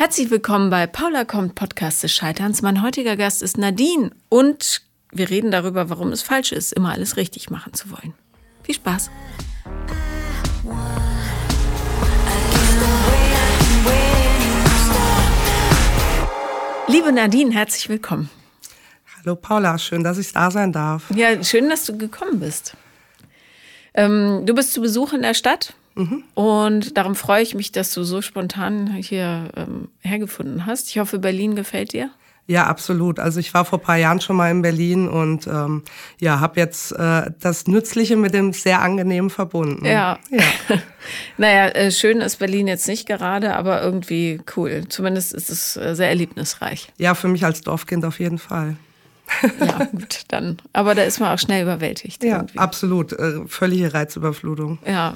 Herzlich willkommen bei Paula kommt Podcast des Scheiterns. Mein heutiger Gast ist Nadine und wir reden darüber, warum es falsch ist, immer alles richtig machen zu wollen. Viel Spaß! Liebe Nadine, herzlich willkommen. Hallo Paula, schön, dass ich da sein darf. Ja, schön, dass du gekommen bist. Ähm, du bist zu Besuch in der Stadt mhm. und darum freue ich mich, dass du so spontan hier ähm, hergefunden hast. Ich hoffe, Berlin gefällt dir. Ja, absolut. Also ich war vor paar Jahren schon mal in Berlin und ähm, ja, habe jetzt äh, das Nützliche mit dem sehr angenehmen verbunden. Ja. ja. naja, äh, schön ist Berlin jetzt nicht gerade, aber irgendwie cool. Zumindest ist es äh, sehr erlebnisreich. Ja, für mich als Dorfkind auf jeden Fall. ja, gut, dann. Aber da ist man auch schnell überwältigt. Ja, irgendwie. absolut. Äh, völlige Reizüberflutung. Ja.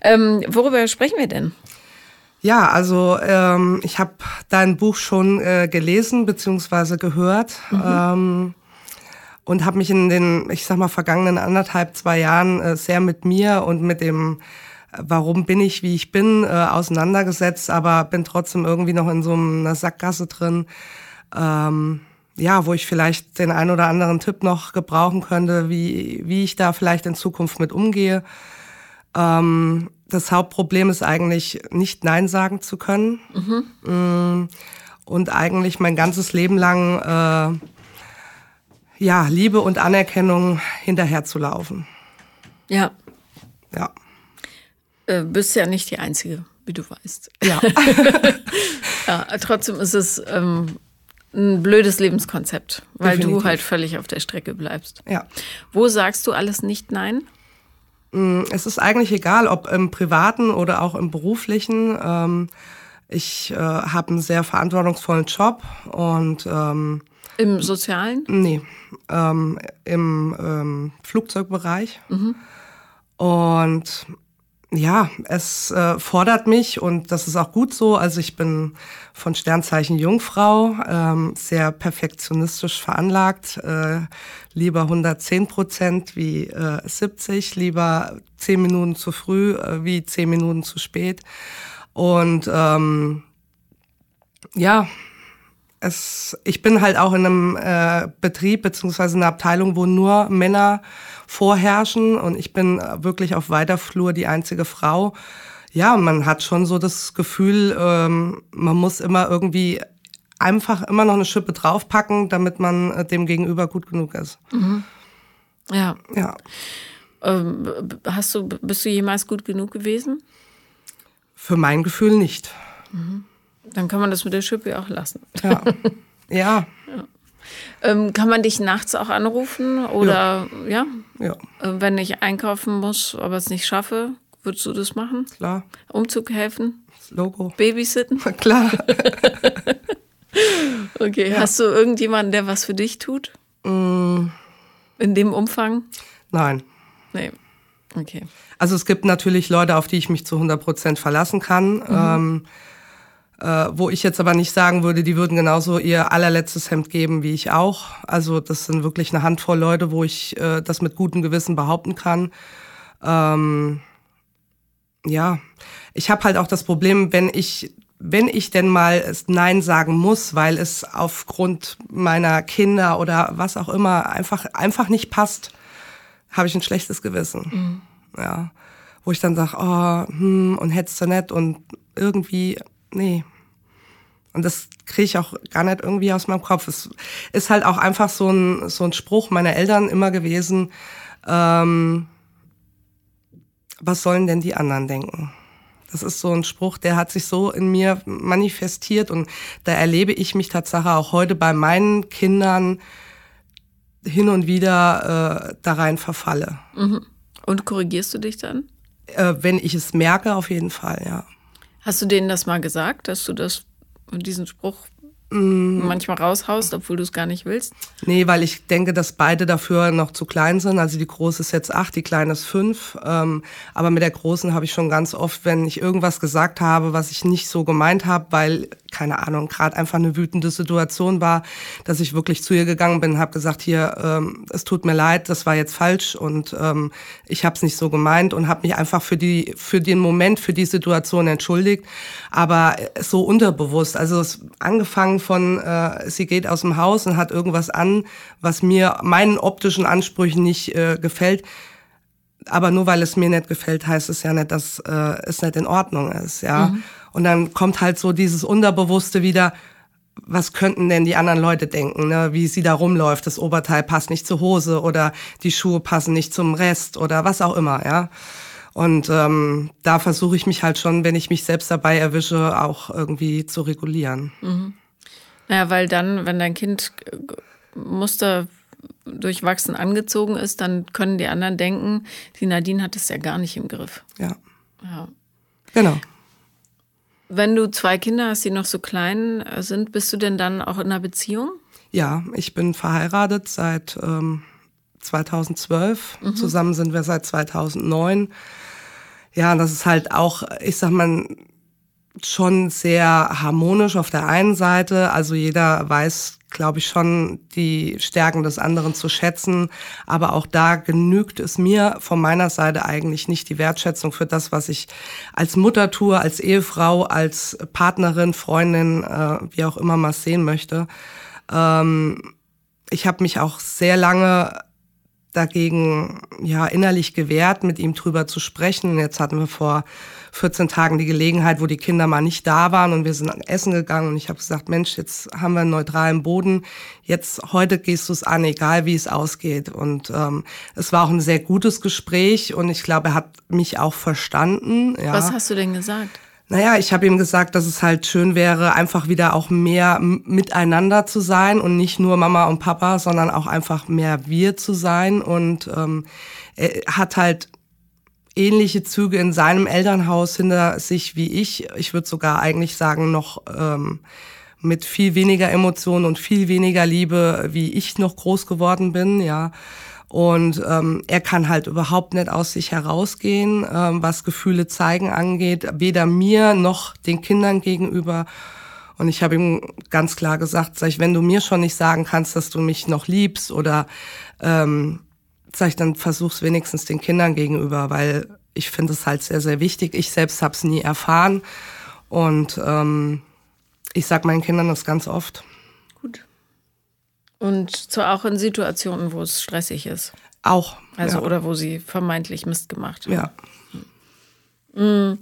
Ähm, worüber sprechen wir denn? Ja, also ähm, ich habe dein Buch schon äh, gelesen bzw. gehört mhm. ähm, und habe mich in den, ich sag mal, vergangenen anderthalb, zwei Jahren äh, sehr mit mir und mit dem, äh, warum bin ich, wie ich bin, äh, auseinandergesetzt, aber bin trotzdem irgendwie noch in so einer Sackgasse drin. Ähm, ja, wo ich vielleicht den ein oder anderen Tipp noch gebrauchen könnte, wie, wie ich da vielleicht in Zukunft mit umgehe. Ähm, das Hauptproblem ist eigentlich nicht Nein sagen zu können. Mhm. Mm, und eigentlich mein ganzes Leben lang äh, ja, Liebe und Anerkennung hinterherzulaufen. Ja. Ja. Äh, bist ja nicht die Einzige, wie du weißt. Ja. ja trotzdem ist es ähm, ein blödes Lebenskonzept, weil Definitiv. du halt völlig auf der Strecke bleibst. Ja. Wo sagst du alles nicht Nein? Mm, es ist eigentlich egal, ob im privaten oder auch im beruflichen. Ähm, ich äh, habe einen sehr verantwortungsvollen Job und ähm, im sozialen? Nee, ähm, im ähm, Flugzeugbereich. Mhm. Und ja, es äh, fordert mich und das ist auch gut so. Also ich bin von Sternzeichen Jungfrau, ähm, sehr perfektionistisch veranlagt, äh, lieber 110 Prozent wie äh, 70, lieber 10 Minuten zu früh äh, wie 10 Minuten zu spät. Und ähm, ja, es, ich bin halt auch in einem äh, Betrieb beziehungsweise einer Abteilung, wo nur Männer vorherrschen und ich bin wirklich auf weiter Flur die einzige Frau. Ja, man hat schon so das Gefühl, ähm, man muss immer irgendwie einfach immer noch eine Schippe draufpacken, damit man äh, dem Gegenüber gut genug ist. Mhm. Ja. Ja. Ähm, hast du, bist du jemals gut genug gewesen? Für mein Gefühl nicht. Mhm. Dann kann man das mit der Schippe auch lassen. Ja. ja. ja. Ähm, kann man dich nachts auch anrufen oder ja? Ja. Äh, wenn ich einkaufen muss, aber es nicht schaffe, würdest du das machen? Klar. Umzug helfen? Das Logo. Babysitten? Klar. okay. Ja. Hast du irgendjemanden, der was für dich tut? Mm. In dem Umfang? Nein. Nee. Okay. Also es gibt natürlich Leute, auf die ich mich zu 100 Prozent verlassen kann. Mhm. Ähm, äh, wo ich jetzt aber nicht sagen würde, die würden genauso ihr allerletztes Hemd geben wie ich auch. Also das sind wirklich eine Handvoll Leute, wo ich äh, das mit gutem Gewissen behaupten kann. Ähm, ja, ich habe halt auch das Problem, wenn ich wenn ich denn mal Nein sagen muss, weil es aufgrund meiner Kinder oder was auch immer einfach einfach nicht passt, habe ich ein schlechtes Gewissen. Mhm. Ja, wo ich dann sage, oh, hm, und hättest du nicht und irgendwie nee. Und das kriege ich auch gar nicht irgendwie aus meinem Kopf. Es ist halt auch einfach so ein, so ein Spruch meiner Eltern immer gewesen, ähm, was sollen denn die anderen denken? Das ist so ein Spruch, der hat sich so in mir manifestiert und da erlebe ich mich tatsächlich auch heute bei meinen Kindern hin und wieder äh, da rein verfalle. Mhm. Und korrigierst du dich dann? Äh, wenn ich es merke, auf jeden Fall, ja. Hast du denen das mal gesagt, dass du das, diesen Spruch. Manchmal raushaust, obwohl du es gar nicht willst? Nee, weil ich denke, dass beide dafür noch zu klein sind. Also die große ist jetzt acht, die kleine ist fünf. Ähm, aber mit der großen habe ich schon ganz oft, wenn ich irgendwas gesagt habe, was ich nicht so gemeint habe, weil keine Ahnung, gerade einfach eine wütende Situation war, dass ich wirklich zu ihr gegangen bin, habe gesagt, hier, ähm, es tut mir leid, das war jetzt falsch und ähm, ich habe es nicht so gemeint und habe mich einfach für die für den Moment, für die Situation entschuldigt, aber so unterbewusst. Also es angefangen von, äh, sie geht aus dem Haus und hat irgendwas an, was mir meinen optischen Ansprüchen nicht äh, gefällt aber nur weil es mir nicht gefällt, heißt es ja nicht, dass äh, es nicht in Ordnung ist, ja. Mhm. Und dann kommt halt so dieses Unterbewusste wieder, was könnten denn die anderen Leute denken, ne? wie sie da rumläuft, das Oberteil passt nicht zur Hose oder die Schuhe passen nicht zum Rest oder was auch immer, ja. Und ähm, da versuche ich mich halt schon, wenn ich mich selbst dabei erwische, auch irgendwie zu regulieren. Mhm. Naja, weil dann, wenn dein Kind Muster durchwachsen angezogen ist, dann können die anderen denken, die Nadine hat es ja gar nicht im Griff. Ja. ja. Genau. Wenn du zwei Kinder hast, die noch so klein sind, bist du denn dann auch in einer Beziehung? Ja, ich bin verheiratet seit ähm, 2012. Mhm. Zusammen sind wir seit 2009. Ja, das ist halt auch, ich sag mal, schon sehr harmonisch auf der einen Seite. Also jeder weiß, glaube ich, schon die Stärken des anderen zu schätzen. Aber auch da genügt es mir von meiner Seite eigentlich nicht die Wertschätzung für das, was ich als Mutter tue, als Ehefrau, als Partnerin, Freundin, äh, wie auch immer mal sehen möchte. Ähm, ich habe mich auch sehr lange dagegen ja innerlich gewehrt, mit ihm drüber zu sprechen. Jetzt hatten wir vor 14 Tagen die Gelegenheit, wo die Kinder mal nicht da waren und wir sind essen gegangen und ich habe gesagt, Mensch, jetzt haben wir einen neutralen Boden. Jetzt heute gehst du es an, egal wie es ausgeht. Und ähm, es war auch ein sehr gutes Gespräch und ich glaube, er hat mich auch verstanden. Ja. Was hast du denn gesagt? Naja, ich habe ihm gesagt, dass es halt schön wäre, einfach wieder auch mehr miteinander zu sein und nicht nur Mama und Papa, sondern auch einfach mehr wir zu sein. Und ähm, er hat halt ähnliche Züge in seinem Elternhaus hinter sich wie ich. Ich würde sogar eigentlich sagen, noch ähm, mit viel weniger Emotionen und viel weniger Liebe, wie ich noch groß geworden bin, ja. Und ähm, er kann halt überhaupt nicht aus sich herausgehen, ähm, was Gefühle zeigen angeht, weder mir noch den Kindern gegenüber. Und ich habe ihm ganz klar gesagt, sag ich, wenn du mir schon nicht sagen kannst, dass du mich noch liebst oder ähm, sag ich, dann versuch's wenigstens den Kindern gegenüber, weil ich finde es halt sehr, sehr wichtig. Ich selbst habe es nie erfahren. Und ähm, ich sag meinen Kindern das ganz oft. Und zwar auch in Situationen, wo es stressig ist. Auch. Also, ja. oder wo sie vermeintlich Mist gemacht haben. Ja. Mhm.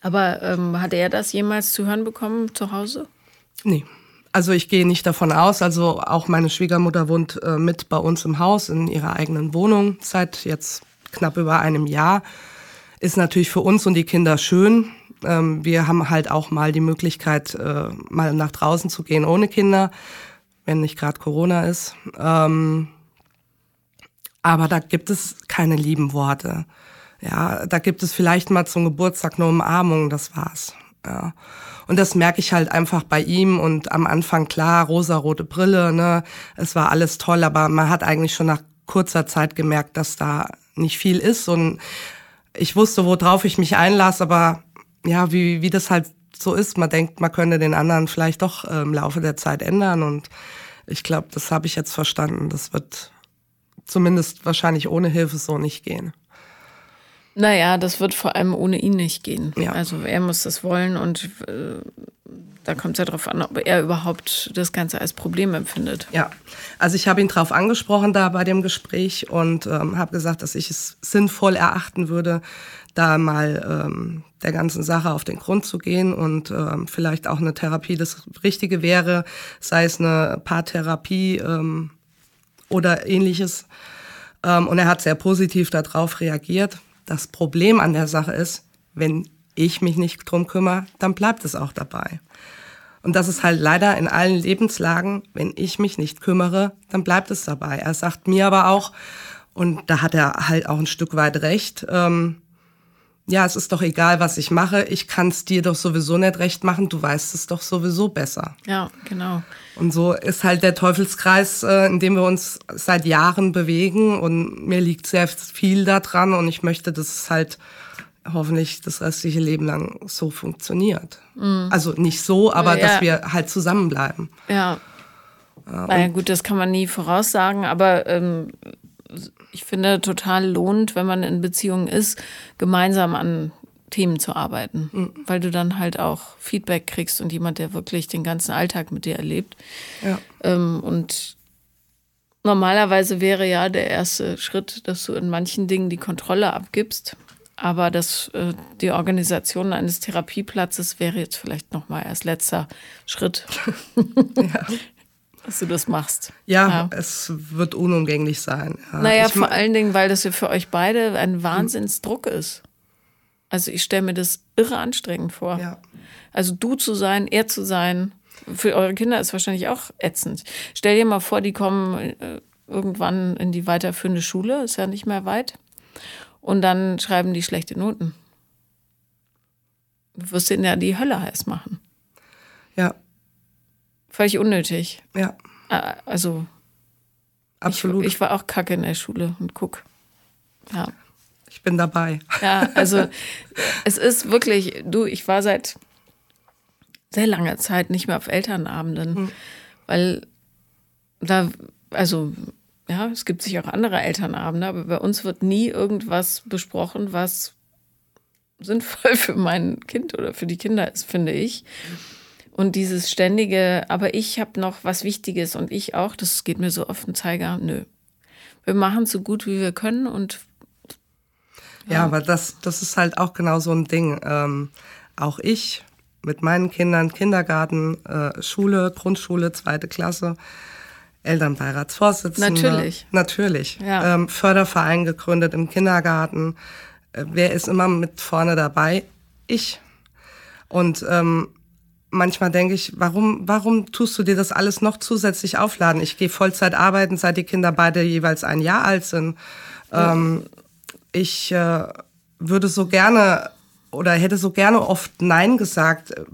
Aber ähm, hat er das jemals zu hören bekommen zu Hause? Nee. Also ich gehe nicht davon aus. Also auch meine Schwiegermutter wohnt äh, mit bei uns im Haus in ihrer eigenen Wohnung seit jetzt knapp über einem Jahr. Ist natürlich für uns und die Kinder schön. Ähm, wir haben halt auch mal die Möglichkeit, äh, mal nach draußen zu gehen ohne Kinder wenn nicht gerade Corona ist. Ähm, aber da gibt es keine lieben Worte. Ja, da gibt es vielleicht mal zum Geburtstag eine Umarmung, das war's. Ja. Und das merke ich halt einfach bei ihm und am Anfang klar, rosa-rote Brille, ne, es war alles toll, aber man hat eigentlich schon nach kurzer Zeit gemerkt, dass da nicht viel ist und ich wusste, worauf ich mich einlasse, aber ja, wie, wie das halt so ist. Man denkt, man könnte den anderen vielleicht doch äh, im Laufe der Zeit ändern. Und ich glaube, das habe ich jetzt verstanden. Das wird zumindest wahrscheinlich ohne Hilfe so nicht gehen. Naja, das wird vor allem ohne ihn nicht gehen. Ja. Also er muss das wollen und äh, da kommt es ja darauf an, ob er überhaupt das Ganze als Problem empfindet. Ja, also ich habe ihn darauf angesprochen da bei dem Gespräch und ähm, habe gesagt, dass ich es sinnvoll erachten würde, da mal ähm, der ganzen Sache auf den Grund zu gehen und ähm, vielleicht auch eine Therapie das Richtige wäre, sei es eine Paartherapie ähm, oder ähnliches. Ähm, und er hat sehr positiv darauf reagiert. Das Problem an der Sache ist, wenn ich mich nicht drum kümmere, dann bleibt es auch dabei. Und das ist halt leider in allen Lebenslagen, wenn ich mich nicht kümmere, dann bleibt es dabei. Er sagt mir aber auch, und da hat er halt auch ein Stück weit recht, ähm, ja, es ist doch egal, was ich mache, ich kann es dir doch sowieso nicht recht machen, du weißt es doch sowieso besser. Ja, genau. Und so ist halt der Teufelskreis, äh, in dem wir uns seit Jahren bewegen und mir liegt sehr viel daran und ich möchte, dass es halt hoffentlich das restliche Leben lang so funktioniert. Mhm. Also nicht so, aber ja. dass wir halt zusammenbleiben. Ja. ja naja, gut, das kann man nie voraussagen, aber ähm, ich finde total lohnt, wenn man in Beziehungen ist, gemeinsam an Themen zu arbeiten, mhm. weil du dann halt auch Feedback kriegst und jemand, der wirklich den ganzen Alltag mit dir erlebt. Ja. Ähm, und normalerweise wäre ja der erste Schritt, dass du in manchen Dingen die Kontrolle abgibst. Aber das, äh, die Organisation eines Therapieplatzes wäre jetzt vielleicht noch mal erst letzter Schritt. ja. dass du das machst. Ja, ja, es wird unumgänglich sein. Ja. Naja, vor allen Dingen, weil das ja für euch beide ein Wahnsinnsdruck ist. Also ich stelle mir das irre anstrengend vor. Ja. Also du zu sein, er zu sein, für eure Kinder ist wahrscheinlich auch ätzend. Stell dir mal vor, die kommen äh, irgendwann in die weiterführende Schule, ist ja nicht mehr weit. Und dann schreiben die schlechte Noten. Du wirst ihnen ja die Hölle heiß machen. Ja. Völlig unnötig. Ja. Äh, also. Absolut. Ich, ich war auch kacke in der Schule und guck. Ja. Ich bin dabei. Ja, also es ist wirklich, du, ich war seit sehr langer Zeit nicht mehr auf Elternabenden, mhm. weil da, also ja, es gibt sicher auch andere Elternabende, aber bei uns wird nie irgendwas besprochen, was sinnvoll für mein Kind oder für die Kinder ist, finde ich. Und dieses ständige, aber ich habe noch was Wichtiges und ich auch, das geht mir so auf den Zeiger, nö. Wir machen so gut, wie wir können und ja, aber das, das ist halt auch genau so ein Ding. Ähm, auch ich mit meinen Kindern, Kindergarten, äh, Schule, Grundschule, zweite Klasse, Elternbeiratsvorsitzende. Natürlich. Natürlich. Ja. Ähm, Förderverein gegründet im Kindergarten. Äh, wer ist immer mit vorne dabei? Ich. Und ähm, manchmal denke ich, warum, warum tust du dir das alles noch zusätzlich aufladen? Ich gehe Vollzeit arbeiten, seit die Kinder beide jeweils ein Jahr alt sind. Ähm, ich äh, würde so gerne oder hätte so gerne oft Nein gesagt, äh,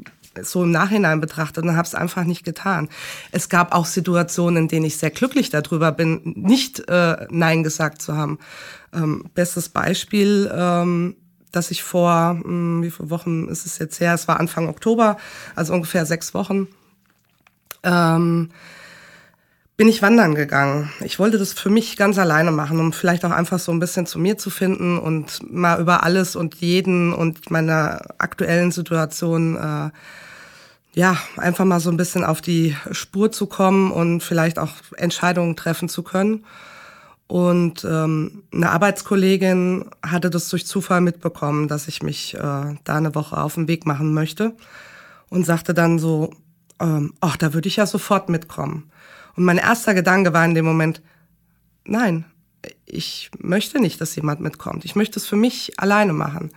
so im Nachhinein betrachtet und habe es einfach nicht getan. Es gab auch Situationen, in denen ich sehr glücklich darüber bin, nicht äh, Nein gesagt zu haben. Ähm, bestes Beispiel, ähm, dass ich vor, mh, hm, wie viele Wochen ist es jetzt her? Es war Anfang Oktober, also ungefähr sechs Wochen. Ähm, bin ich wandern gegangen. Ich wollte das für mich ganz alleine machen, um vielleicht auch einfach so ein bisschen zu mir zu finden und mal über alles und jeden und meine aktuellen Situation äh, ja einfach mal so ein bisschen auf die Spur zu kommen und vielleicht auch Entscheidungen treffen zu können. Und ähm, eine Arbeitskollegin hatte das durch Zufall mitbekommen, dass ich mich äh, da eine Woche auf den Weg machen möchte und sagte dann so, ähm, ach, da würde ich ja sofort mitkommen. Und mein erster Gedanke war in dem Moment, nein, ich möchte nicht, dass jemand mitkommt. Ich möchte es für mich alleine machen.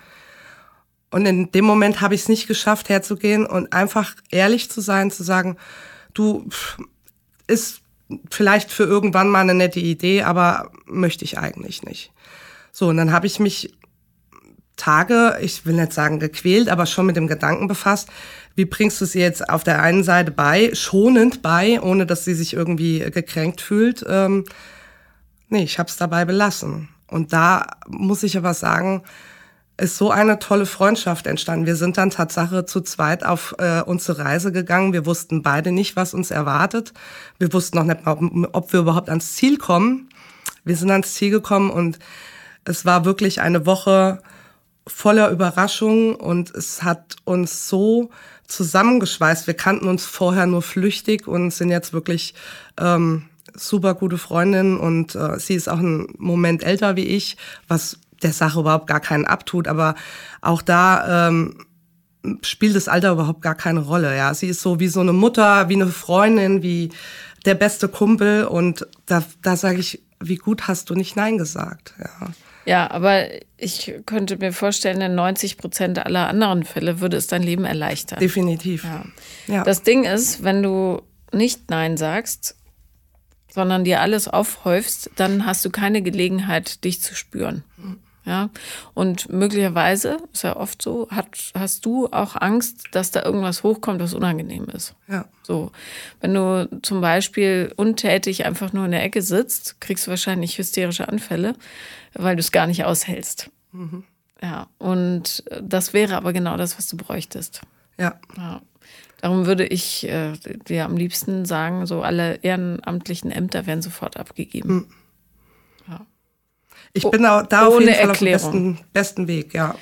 Und in dem Moment habe ich es nicht geschafft, herzugehen und einfach ehrlich zu sein, zu sagen, du, ist vielleicht für irgendwann mal eine nette Idee, aber möchte ich eigentlich nicht. So, und dann habe ich mich Tage, ich will nicht sagen gequält, aber schon mit dem Gedanken befasst, wie bringst du sie jetzt auf der einen Seite bei, schonend bei, ohne dass sie sich irgendwie gekränkt fühlt. Ähm, nee, ich habe es dabei belassen. Und da muss ich aber sagen, ist so eine tolle Freundschaft entstanden. Wir sind dann Tatsache zu zweit auf äh, unsere Reise gegangen. Wir wussten beide nicht, was uns erwartet. Wir wussten noch nicht, ob, ob wir überhaupt ans Ziel kommen. Wir sind ans Ziel gekommen und es war wirklich eine Woche voller Überraschungen und es hat uns so zusammengeschweißt. Wir kannten uns vorher nur flüchtig und sind jetzt wirklich ähm, super gute Freundinnen und äh, sie ist auch einen Moment älter wie ich, was der Sache überhaupt gar keinen abtut, aber auch da ähm, spielt das Alter überhaupt gar keine Rolle. Ja, sie ist so wie so eine Mutter, wie eine Freundin, wie der beste Kumpel und da, da sage ich, wie gut hast du nicht Nein gesagt? Ja. Ja, aber ich könnte mir vorstellen, in 90 Prozent aller anderen Fälle würde es dein Leben erleichtern. Definitiv. Ja. ja. Das Ding ist, wenn du nicht Nein sagst, sondern dir alles aufhäufst, dann hast du keine Gelegenheit, dich zu spüren. Mhm. Ja, und möglicherweise, ist ja oft so, hat, hast du auch Angst, dass da irgendwas hochkommt, was unangenehm ist. Ja. So. Wenn du zum Beispiel untätig einfach nur in der Ecke sitzt, kriegst du wahrscheinlich hysterische Anfälle, weil du es gar nicht aushältst. Mhm. Ja, und das wäre aber genau das, was du bräuchtest. Ja. ja. Darum würde ich äh, dir am liebsten sagen, so alle ehrenamtlichen Ämter werden sofort abgegeben. Hm. Ich bin auch da auf jeden Fall Erklärung. auf dem besten, besten Weg, ja.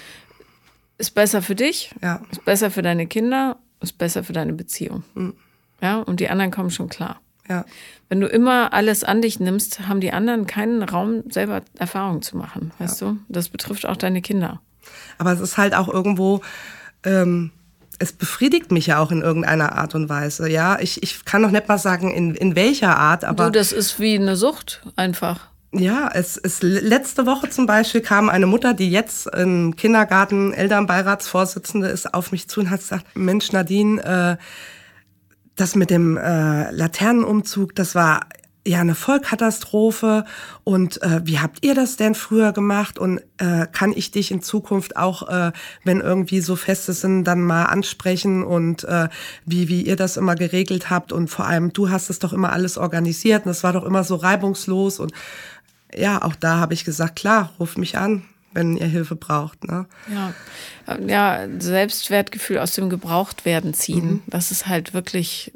Ist besser für dich, ja. ist besser für deine Kinder, ist besser für deine Beziehung. Hm. Ja, und die anderen kommen schon klar. Ja. Wenn du immer alles an dich nimmst, haben die anderen keinen Raum, selber Erfahrungen zu machen, weißt ja. du? Das betrifft auch deine Kinder. Aber es ist halt auch irgendwo, ähm, es befriedigt mich ja auch in irgendeiner Art und Weise. Ja, ich, ich kann noch nicht mal sagen, in, in welcher Art, aber. Du, das ist wie eine Sucht einfach. Ja, es ist letzte Woche zum Beispiel kam eine Mutter, die jetzt im Kindergarten Elternbeiratsvorsitzende ist, auf mich zu und hat gesagt: Mensch, Nadine, äh, das mit dem äh, Laternenumzug, das war ja eine Vollkatastrophe. Und äh, wie habt ihr das denn früher gemacht? Und äh, kann ich dich in Zukunft auch, äh, wenn irgendwie so Feste sind, dann mal ansprechen? Und äh, wie, wie ihr das immer geregelt habt? Und vor allem du hast es doch immer alles organisiert. Und es war doch immer so reibungslos. Und ja, auch da habe ich gesagt, klar, ruft mich an, wenn ihr Hilfe braucht. Ne? Ja. ja, Selbstwertgefühl aus dem Gebrauchtwerden ziehen, mhm. das ist halt wirklich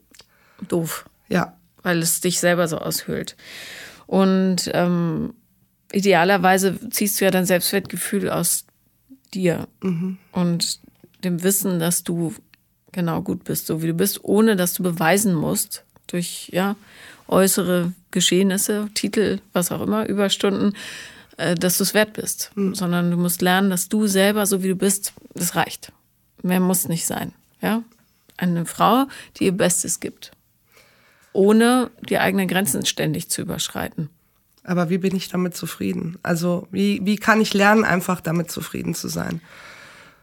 doof. Ja. Weil es dich selber so aushöhlt. Und ähm, idealerweise ziehst du ja dein Selbstwertgefühl aus dir mhm. und dem Wissen, dass du genau gut bist, so wie du bist, ohne dass du beweisen musst durch ja äußere Geschehnisse, Titel, was auch immer, Überstunden, äh, dass du es wert bist, mhm. sondern du musst lernen, dass du selber, so wie du bist, das reicht. Mehr muss nicht sein. Ja? Eine Frau, die ihr Bestes gibt, ohne die eigenen Grenzen ständig zu überschreiten. Aber wie bin ich damit zufrieden? Also wie, wie kann ich lernen, einfach damit zufrieden zu sein?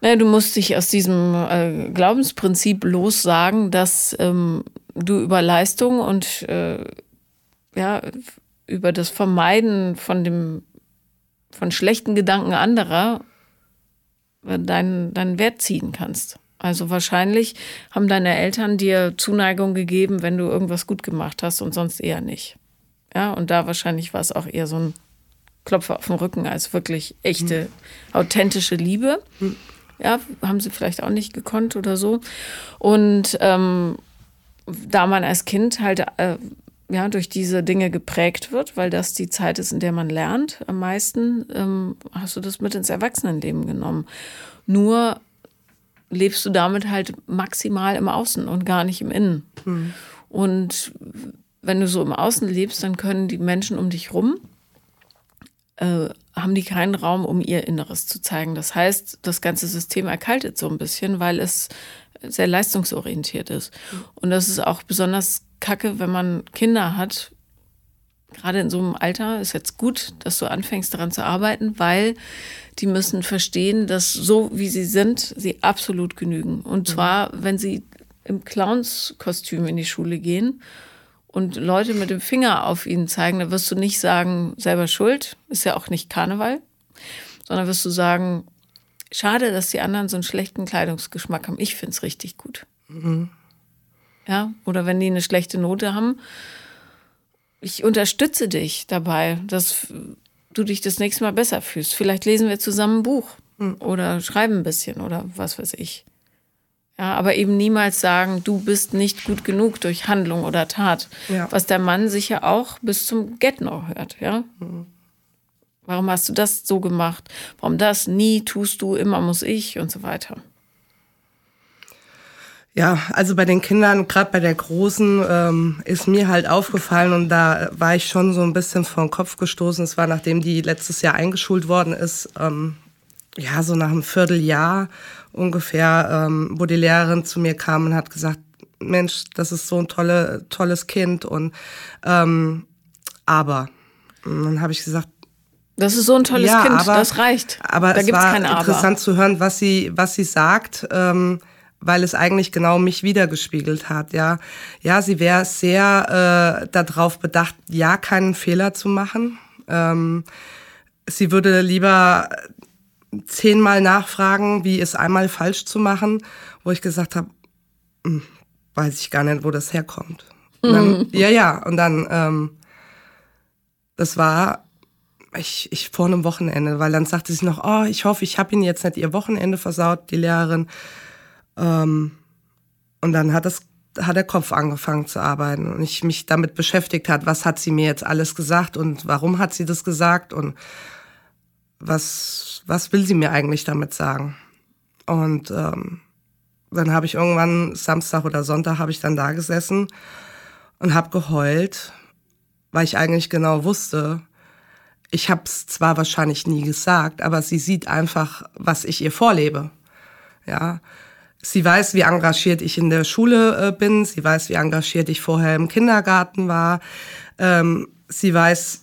Naja, du musst dich aus diesem äh, Glaubensprinzip lossagen, dass ähm, du über Leistung und äh, ja, über das Vermeiden von dem von schlechten Gedanken anderer äh, deinen, deinen Wert ziehen kannst. Also wahrscheinlich haben deine Eltern dir Zuneigung gegeben, wenn du irgendwas gut gemacht hast und sonst eher nicht. Ja, und da wahrscheinlich war es auch eher so ein Klopfer auf den Rücken als wirklich echte, mhm. authentische Liebe. Mhm. Ja, haben sie vielleicht auch nicht gekonnt oder so. Und ähm, da man als Kind halt äh, ja, durch diese Dinge geprägt wird, weil das die Zeit ist, in der man lernt am meisten, ähm, hast du das mit ins Erwachsenenleben genommen. Nur lebst du damit halt maximal im Außen und gar nicht im Innen. Mhm. Und wenn du so im Außen lebst, dann können die Menschen um dich rum, äh, haben die keinen Raum, um ihr Inneres zu zeigen. Das heißt, das ganze System erkaltet so ein bisschen, weil es sehr leistungsorientiert ist. Und das ist auch besonders kacke, wenn man Kinder hat. Gerade in so einem Alter ist jetzt gut, dass du anfängst daran zu arbeiten, weil die müssen verstehen, dass so wie sie sind, sie absolut genügen. Und mhm. zwar, wenn sie im Clownskostüm in die Schule gehen und Leute mit dem Finger auf ihnen zeigen, da wirst du nicht sagen, selber schuld, ist ja auch nicht Karneval, sondern wirst du sagen, schade, dass die anderen so einen schlechten Kleidungsgeschmack haben. Ich finde es richtig gut. Mhm. Ja, oder wenn die eine schlechte Note haben, ich unterstütze dich dabei, dass du dich das nächste Mal besser fühlst. Vielleicht lesen wir zusammen ein Buch mhm. oder schreiben ein bisschen oder was weiß ich. Ja, aber eben niemals sagen, du bist nicht gut genug durch Handlung oder Tat. Ja. Was der Mann sicher auch bis zum Get-No hört, ja. Mhm. Warum hast du das so gemacht? Warum das? Nie tust du, immer muss ich und so weiter. Ja, also bei den Kindern, gerade bei der Großen, ähm, ist mir halt aufgefallen und da war ich schon so ein bisschen vor den Kopf gestoßen. Es war, nachdem die letztes Jahr eingeschult worden ist, ähm, ja, so nach einem Vierteljahr ungefähr, ähm, wo die Lehrerin zu mir kam und hat gesagt, Mensch, das ist so ein tolle, tolles Kind und ähm, aber. Und dann habe ich gesagt, das ist so ein tolles ja, Kind, aber, das reicht. Aber da es war interessant zu hören, was sie, was sie sagt. Ähm, weil es eigentlich genau mich wiedergespiegelt hat. Ja, ja, sie wäre sehr äh, darauf bedacht, ja keinen Fehler zu machen. Ähm, sie würde lieber zehnmal nachfragen, wie es einmal falsch zu machen, wo ich gesagt habe, hm, weiß ich gar nicht, wo das herkommt. Dann, mhm. Ja, ja, und dann, ähm, das war ich, ich vor einem Wochenende, weil dann sagte sie noch, oh, ich hoffe, ich habe Ihnen jetzt nicht Ihr Wochenende versaut, die Lehrerin. Ähm, und dann hat das hat der Kopf angefangen zu arbeiten und ich mich damit beschäftigt hat, was hat sie mir jetzt alles gesagt und warum hat sie das gesagt und was, was will sie mir eigentlich damit sagen? Und ähm, dann habe ich irgendwann Samstag oder Sonntag habe ich dann da gesessen und habe geheult, weil ich eigentlich genau wusste, ich habe es zwar wahrscheinlich nie gesagt, aber sie sieht einfach, was ich ihr vorlebe. Ja, sie weiß, wie engagiert ich in der Schule äh, bin. Sie weiß, wie engagiert ich vorher im Kindergarten war. Ähm, sie weiß,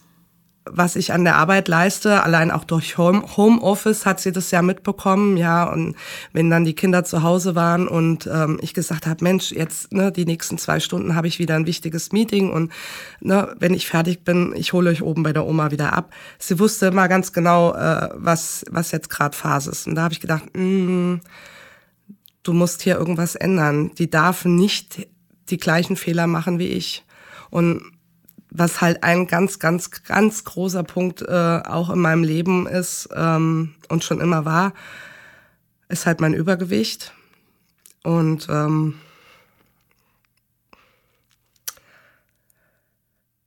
was ich an der Arbeit leiste, allein auch durch Home, Homeoffice hat sie das ja mitbekommen, ja. Und wenn dann die Kinder zu Hause waren und ähm, ich gesagt habe, Mensch, jetzt ne, die nächsten zwei Stunden habe ich wieder ein wichtiges Meeting und ne, wenn ich fertig bin, ich hole euch oben bei der Oma wieder ab. Sie wusste immer ganz genau, äh, was was jetzt gerade Phase ist. Und da habe ich gedacht, mm, du musst hier irgendwas ändern. Die darf nicht die gleichen Fehler machen wie ich. Und was halt ein ganz, ganz, ganz großer Punkt äh, auch in meinem Leben ist ähm, und schon immer war, ist halt mein Übergewicht. Und ähm,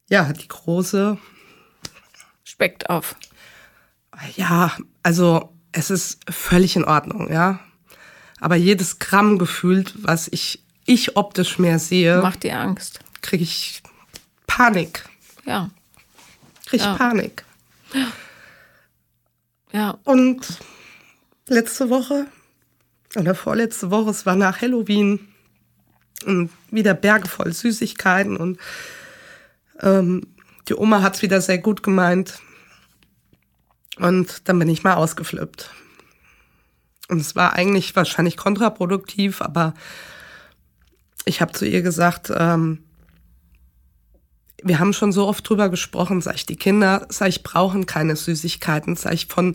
ja, die große Speckt auf. Ja, also es ist völlig in Ordnung, ja. Aber jedes Gramm gefühlt, was ich, ich optisch mehr sehe, macht dir Angst. Kriege ich Panik. Ja. Krieg ja. Panik. Ja. ja. Und letzte Woche oder vorletzte Woche, es war nach Halloween und wieder Berge voll Süßigkeiten und ähm, die Oma hat es wieder sehr gut gemeint. Und dann bin ich mal ausgeflippt. Und es war eigentlich wahrscheinlich kontraproduktiv, aber ich habe zu ihr gesagt, ähm, wir haben schon so oft drüber gesprochen, sag ich, die Kinder, sag ich, brauchen keine Süßigkeiten, sag ich, von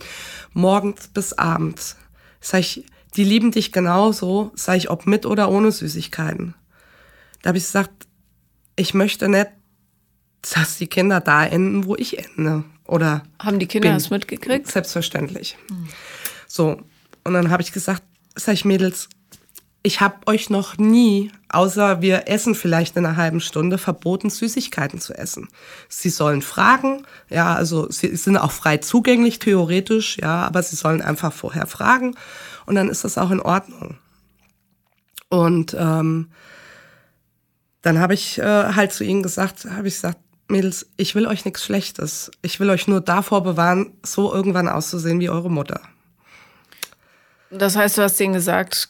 morgens bis abends. Sag ich, die lieben dich genauso, sag ich, ob mit oder ohne Süßigkeiten. Da habe ich gesagt, ich möchte nicht, dass die Kinder da enden, wo ich ende. Oder haben die Kinder das mitgekriegt? Selbstverständlich. Hm. So, und dann habe ich gesagt, sag ich, Mädels, ich habe euch noch nie, außer wir essen vielleicht in einer halben Stunde, verboten, Süßigkeiten zu essen. Sie sollen fragen, ja, also sie sind auch frei zugänglich, theoretisch, ja, aber sie sollen einfach vorher fragen und dann ist das auch in Ordnung. Und ähm, dann habe ich äh, halt zu ihnen gesagt, habe ich gesagt, Mädels, ich will euch nichts Schlechtes. Ich will euch nur davor bewahren, so irgendwann auszusehen wie eure Mutter. Das heißt, du hast denen gesagt,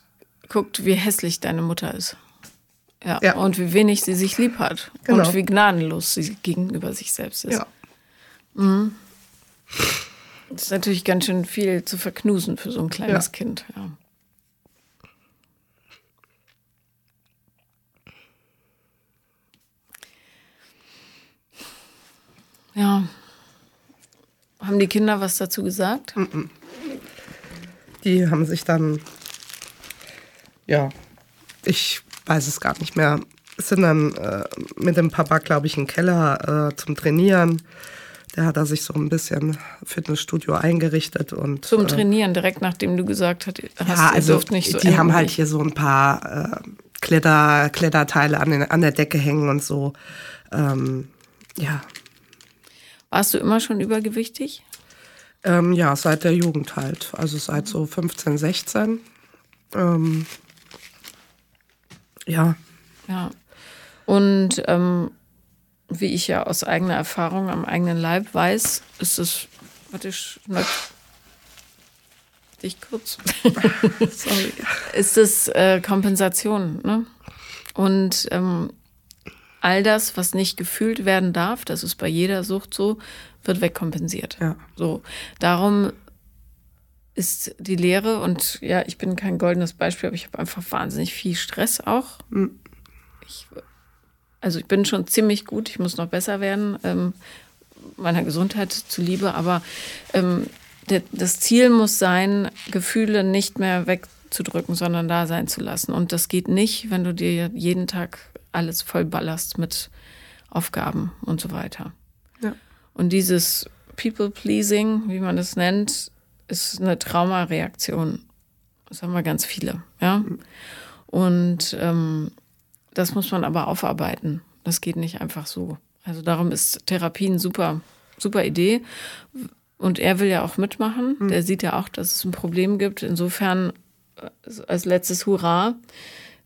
guckt, wie hässlich deine Mutter ist. Ja. ja. Und wie wenig sie sich lieb hat. Genau. Und wie gnadenlos sie gegenüber sich selbst ist. Ja. Mhm. Das ist natürlich ganz schön viel zu verknusen für so ein kleines ja. Kind. Ja. Ja. Haben die Kinder was dazu gesagt? Die haben sich dann ja, ich weiß es gar nicht mehr. Sind dann äh, mit dem Papa, glaube ich, im Keller äh, zum Trainieren. Der hat da sich so ein bisschen Fitnessstudio eingerichtet und zum äh, Trainieren direkt nachdem du gesagt hast, ja, also nicht so. Die haben halt hier so ein paar äh, Kletter, Kletterteile an, den, an der Decke hängen und so. Ähm, ja. Warst du immer schon übergewichtig? Ähm, ja, seit der Jugend halt. Also seit so 15, 16. Ähm, ja. Ja. Und ähm, wie ich ja aus eigener Erfahrung am eigenen Leib weiß, ist es, warte, ich dich kurz. Sorry. Ist es äh, Kompensation, ne? Und ähm, all das, was nicht gefühlt werden darf, das ist bei jeder Sucht so, wird wegkompensiert. Ja. So. Darum ist die Lehre und ja, ich bin kein goldenes Beispiel, aber ich habe einfach wahnsinnig viel Stress auch. Hm. Ich, also ich bin schon ziemlich gut, ich muss noch besser werden, ähm, meiner Gesundheit zuliebe, aber ähm, der, das Ziel muss sein, Gefühle nicht mehr wegzudrücken, sondern da sein zu lassen. Und das geht nicht, wenn du dir jeden Tag alles voll ballerst mit Aufgaben und so weiter. Ja. Und dieses People-Pleasing, wie man es nennt, ist eine Traumareaktion. Das haben wir ganz viele, ja. Und ähm, das muss man aber aufarbeiten. Das geht nicht einfach so. Also darum ist Therapie eine super, super Idee. Und er will ja auch mitmachen. Mhm. Der sieht ja auch, dass es ein Problem gibt. Insofern äh, als letztes Hurra,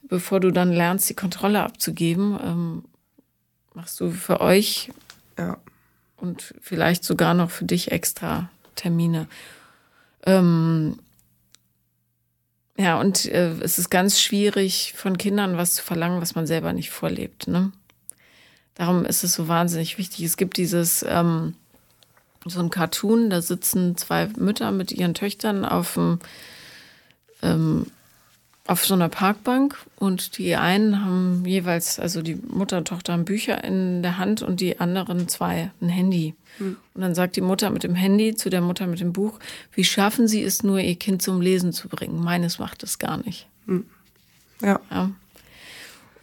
bevor du dann lernst, die Kontrolle abzugeben, ähm, machst du für euch ja. und vielleicht sogar noch für dich extra Termine. Ähm, ja, und äh, es ist ganz schwierig, von Kindern was zu verlangen, was man selber nicht vorlebt. Ne? Darum ist es so wahnsinnig wichtig. Es gibt dieses ähm, so ein Cartoon, da sitzen zwei Mütter mit ihren Töchtern auf dem ähm, auf so einer Parkbank und die einen haben jeweils, also die Mutter und Tochter haben Bücher in der Hand und die anderen zwei ein Handy. Mhm. Und dann sagt die Mutter mit dem Handy zu der Mutter mit dem Buch, wie schaffen sie es nur, ihr Kind zum Lesen zu bringen? Meines macht es gar nicht. Mhm. Ja. ja.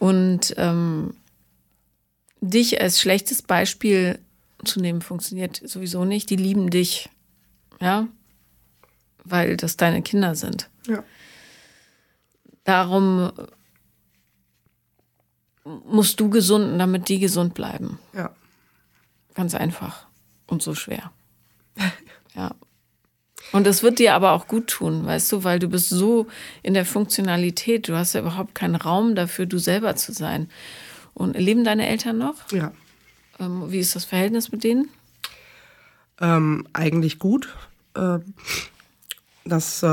Und ähm, dich als schlechtes Beispiel zu nehmen, funktioniert sowieso nicht. Die lieben dich. Ja. Weil das deine Kinder sind. Ja. Darum musst du gesunden, damit die gesund bleiben. Ja. Ganz einfach und so schwer. ja. Und es wird dir aber auch gut tun, weißt du, weil du bist so in der Funktionalität, du hast ja überhaupt keinen Raum dafür, du selber zu sein. Und leben deine Eltern noch? Ja. Ähm, wie ist das Verhältnis mit denen? Ähm, eigentlich gut. Ähm, das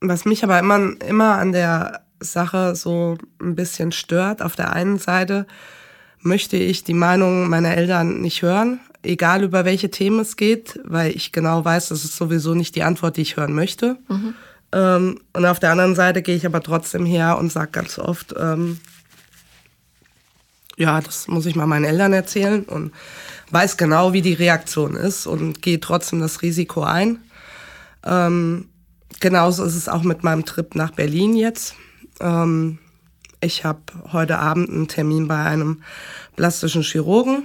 was mich aber immer, immer an der Sache so ein bisschen stört, auf der einen Seite möchte ich die Meinung meiner Eltern nicht hören, egal über welche Themen es geht, weil ich genau weiß, das ist sowieso nicht die Antwort, die ich hören möchte. Mhm. Ähm, und auf der anderen Seite gehe ich aber trotzdem her und sage ganz oft, ähm, ja, das muss ich mal meinen Eltern erzählen und weiß genau, wie die Reaktion ist und gehe trotzdem das Risiko ein. Ähm, genauso ist es auch mit meinem Trip nach Berlin jetzt. Ähm, ich habe heute Abend einen Termin bei einem plastischen Chirurgen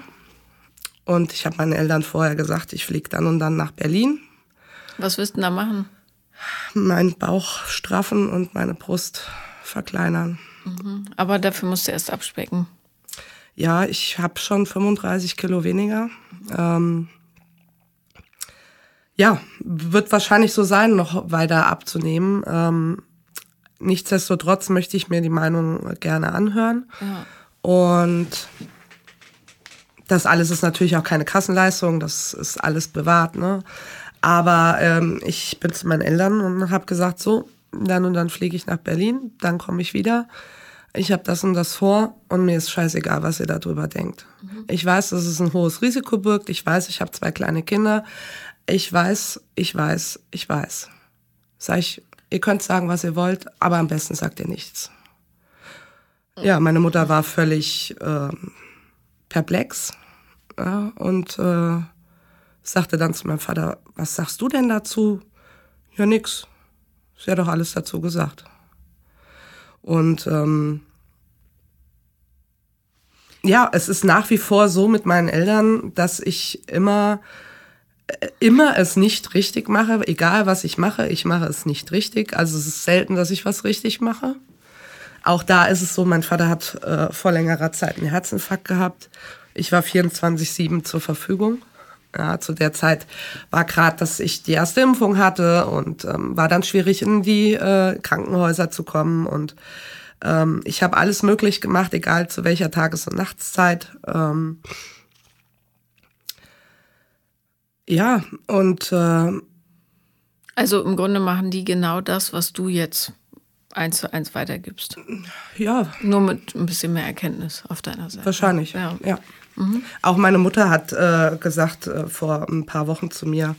und ich habe meinen Eltern vorher gesagt, ich fliege dann und dann nach Berlin. Was wirst du da machen? Meinen Bauch straffen und meine Brust verkleinern. Mhm. Aber dafür musst du erst abspecken. Ja, ich habe schon 35 Kilo weniger. Ähm, ja, wird wahrscheinlich so sein, noch weiter abzunehmen. Ähm, nichtsdestotrotz möchte ich mir die Meinung gerne anhören. Ja. Und das alles ist natürlich auch keine Kassenleistung, das ist alles bewahrt. Ne? Aber ähm, ich bin zu meinen Eltern und habe gesagt, so, dann und dann fliege ich nach Berlin, dann komme ich wieder. Ich habe das und das vor und mir ist scheißegal, was ihr darüber denkt. Mhm. Ich weiß, dass es ein hohes Risiko birgt. Ich weiß, ich habe zwei kleine Kinder ich weiß, ich weiß, ich weiß. Sag ich, ihr könnt sagen, was ihr wollt, aber am besten sagt ihr nichts. Ja, meine Mutter war völlig äh, perplex ja, und äh, sagte dann zu meinem Vater, was sagst du denn dazu? Ja, nix. Sie hat doch alles dazu gesagt. Und ähm, ja, es ist nach wie vor so mit meinen Eltern, dass ich immer immer es nicht richtig mache, egal was ich mache, ich mache es nicht richtig. Also es ist selten, dass ich was richtig mache. Auch da ist es so, mein Vater hat äh, vor längerer Zeit einen Herzinfarkt gehabt. Ich war 24-7 zur Verfügung. Ja, zu der Zeit war gerade, dass ich die erste Impfung hatte und ähm, war dann schwierig, in die äh, Krankenhäuser zu kommen. Und ähm, ich habe alles möglich gemacht, egal zu welcher Tages- und Nachtszeit. Ähm, ja, und äh, also im Grunde machen die genau das, was du jetzt eins zu eins weitergibst. Ja. Nur mit ein bisschen mehr Erkenntnis auf deiner Seite. Wahrscheinlich, ja. ja. Mhm. Auch meine Mutter hat äh, gesagt äh, vor ein paar Wochen zu mir,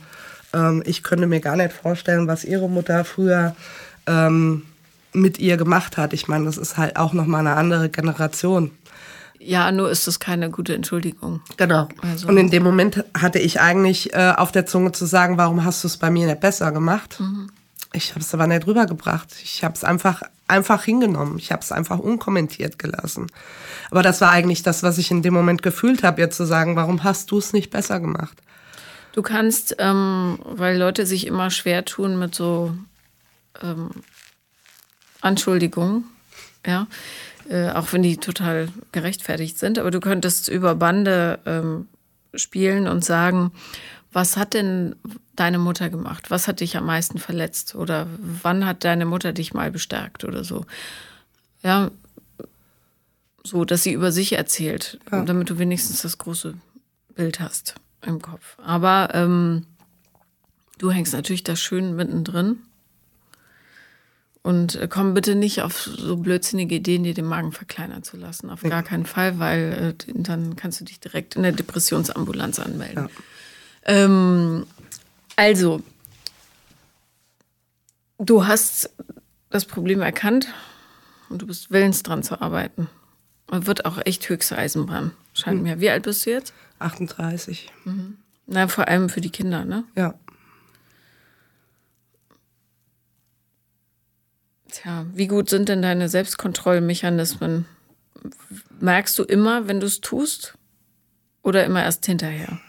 ähm, ich könnte mir gar nicht vorstellen, was ihre Mutter früher ähm, mit ihr gemacht hat. Ich meine, das ist halt auch noch mal eine andere Generation. Ja, nur ist es keine gute Entschuldigung. Genau. Also. Und in dem Moment hatte ich eigentlich äh, auf der Zunge zu sagen, warum hast du es bei mir nicht besser gemacht? Mhm. Ich habe es aber nicht rübergebracht. Ich habe es einfach, einfach hingenommen. Ich habe es einfach unkommentiert gelassen. Aber das war eigentlich das, was ich in dem Moment gefühlt habe, jetzt zu sagen, warum hast du es nicht besser gemacht? Du kannst, ähm, weil Leute sich immer schwer tun mit so ähm, Anschuldigungen, ja, äh, auch wenn die total gerechtfertigt sind, aber du könntest über Bande ähm, spielen und sagen, was hat denn deine Mutter gemacht? Was hat dich am meisten verletzt? Oder wann hat deine Mutter dich mal bestärkt oder so? Ja, so, dass sie über sich erzählt, ja. damit du wenigstens das große Bild hast im Kopf. Aber ähm, du hängst natürlich da schön mittendrin. Und äh, komm bitte nicht auf so blödsinnige Ideen, dir den Magen verkleinern zu lassen. Auf gar keinen Fall, weil äh, dann kannst du dich direkt in der Depressionsambulanz anmelden. Ja. Ähm, also, du hast das Problem erkannt und du bist willens dran zu arbeiten. Und wird auch echt höchste Eisenbahn, scheint mhm. mir. Wie alt bist du jetzt? 38. Mhm. Na, vor allem für die Kinder, ne? Ja. Tja, wie gut sind denn deine Selbstkontrollmechanismen? Merkst du immer, wenn du es tust? Oder immer erst hinterher?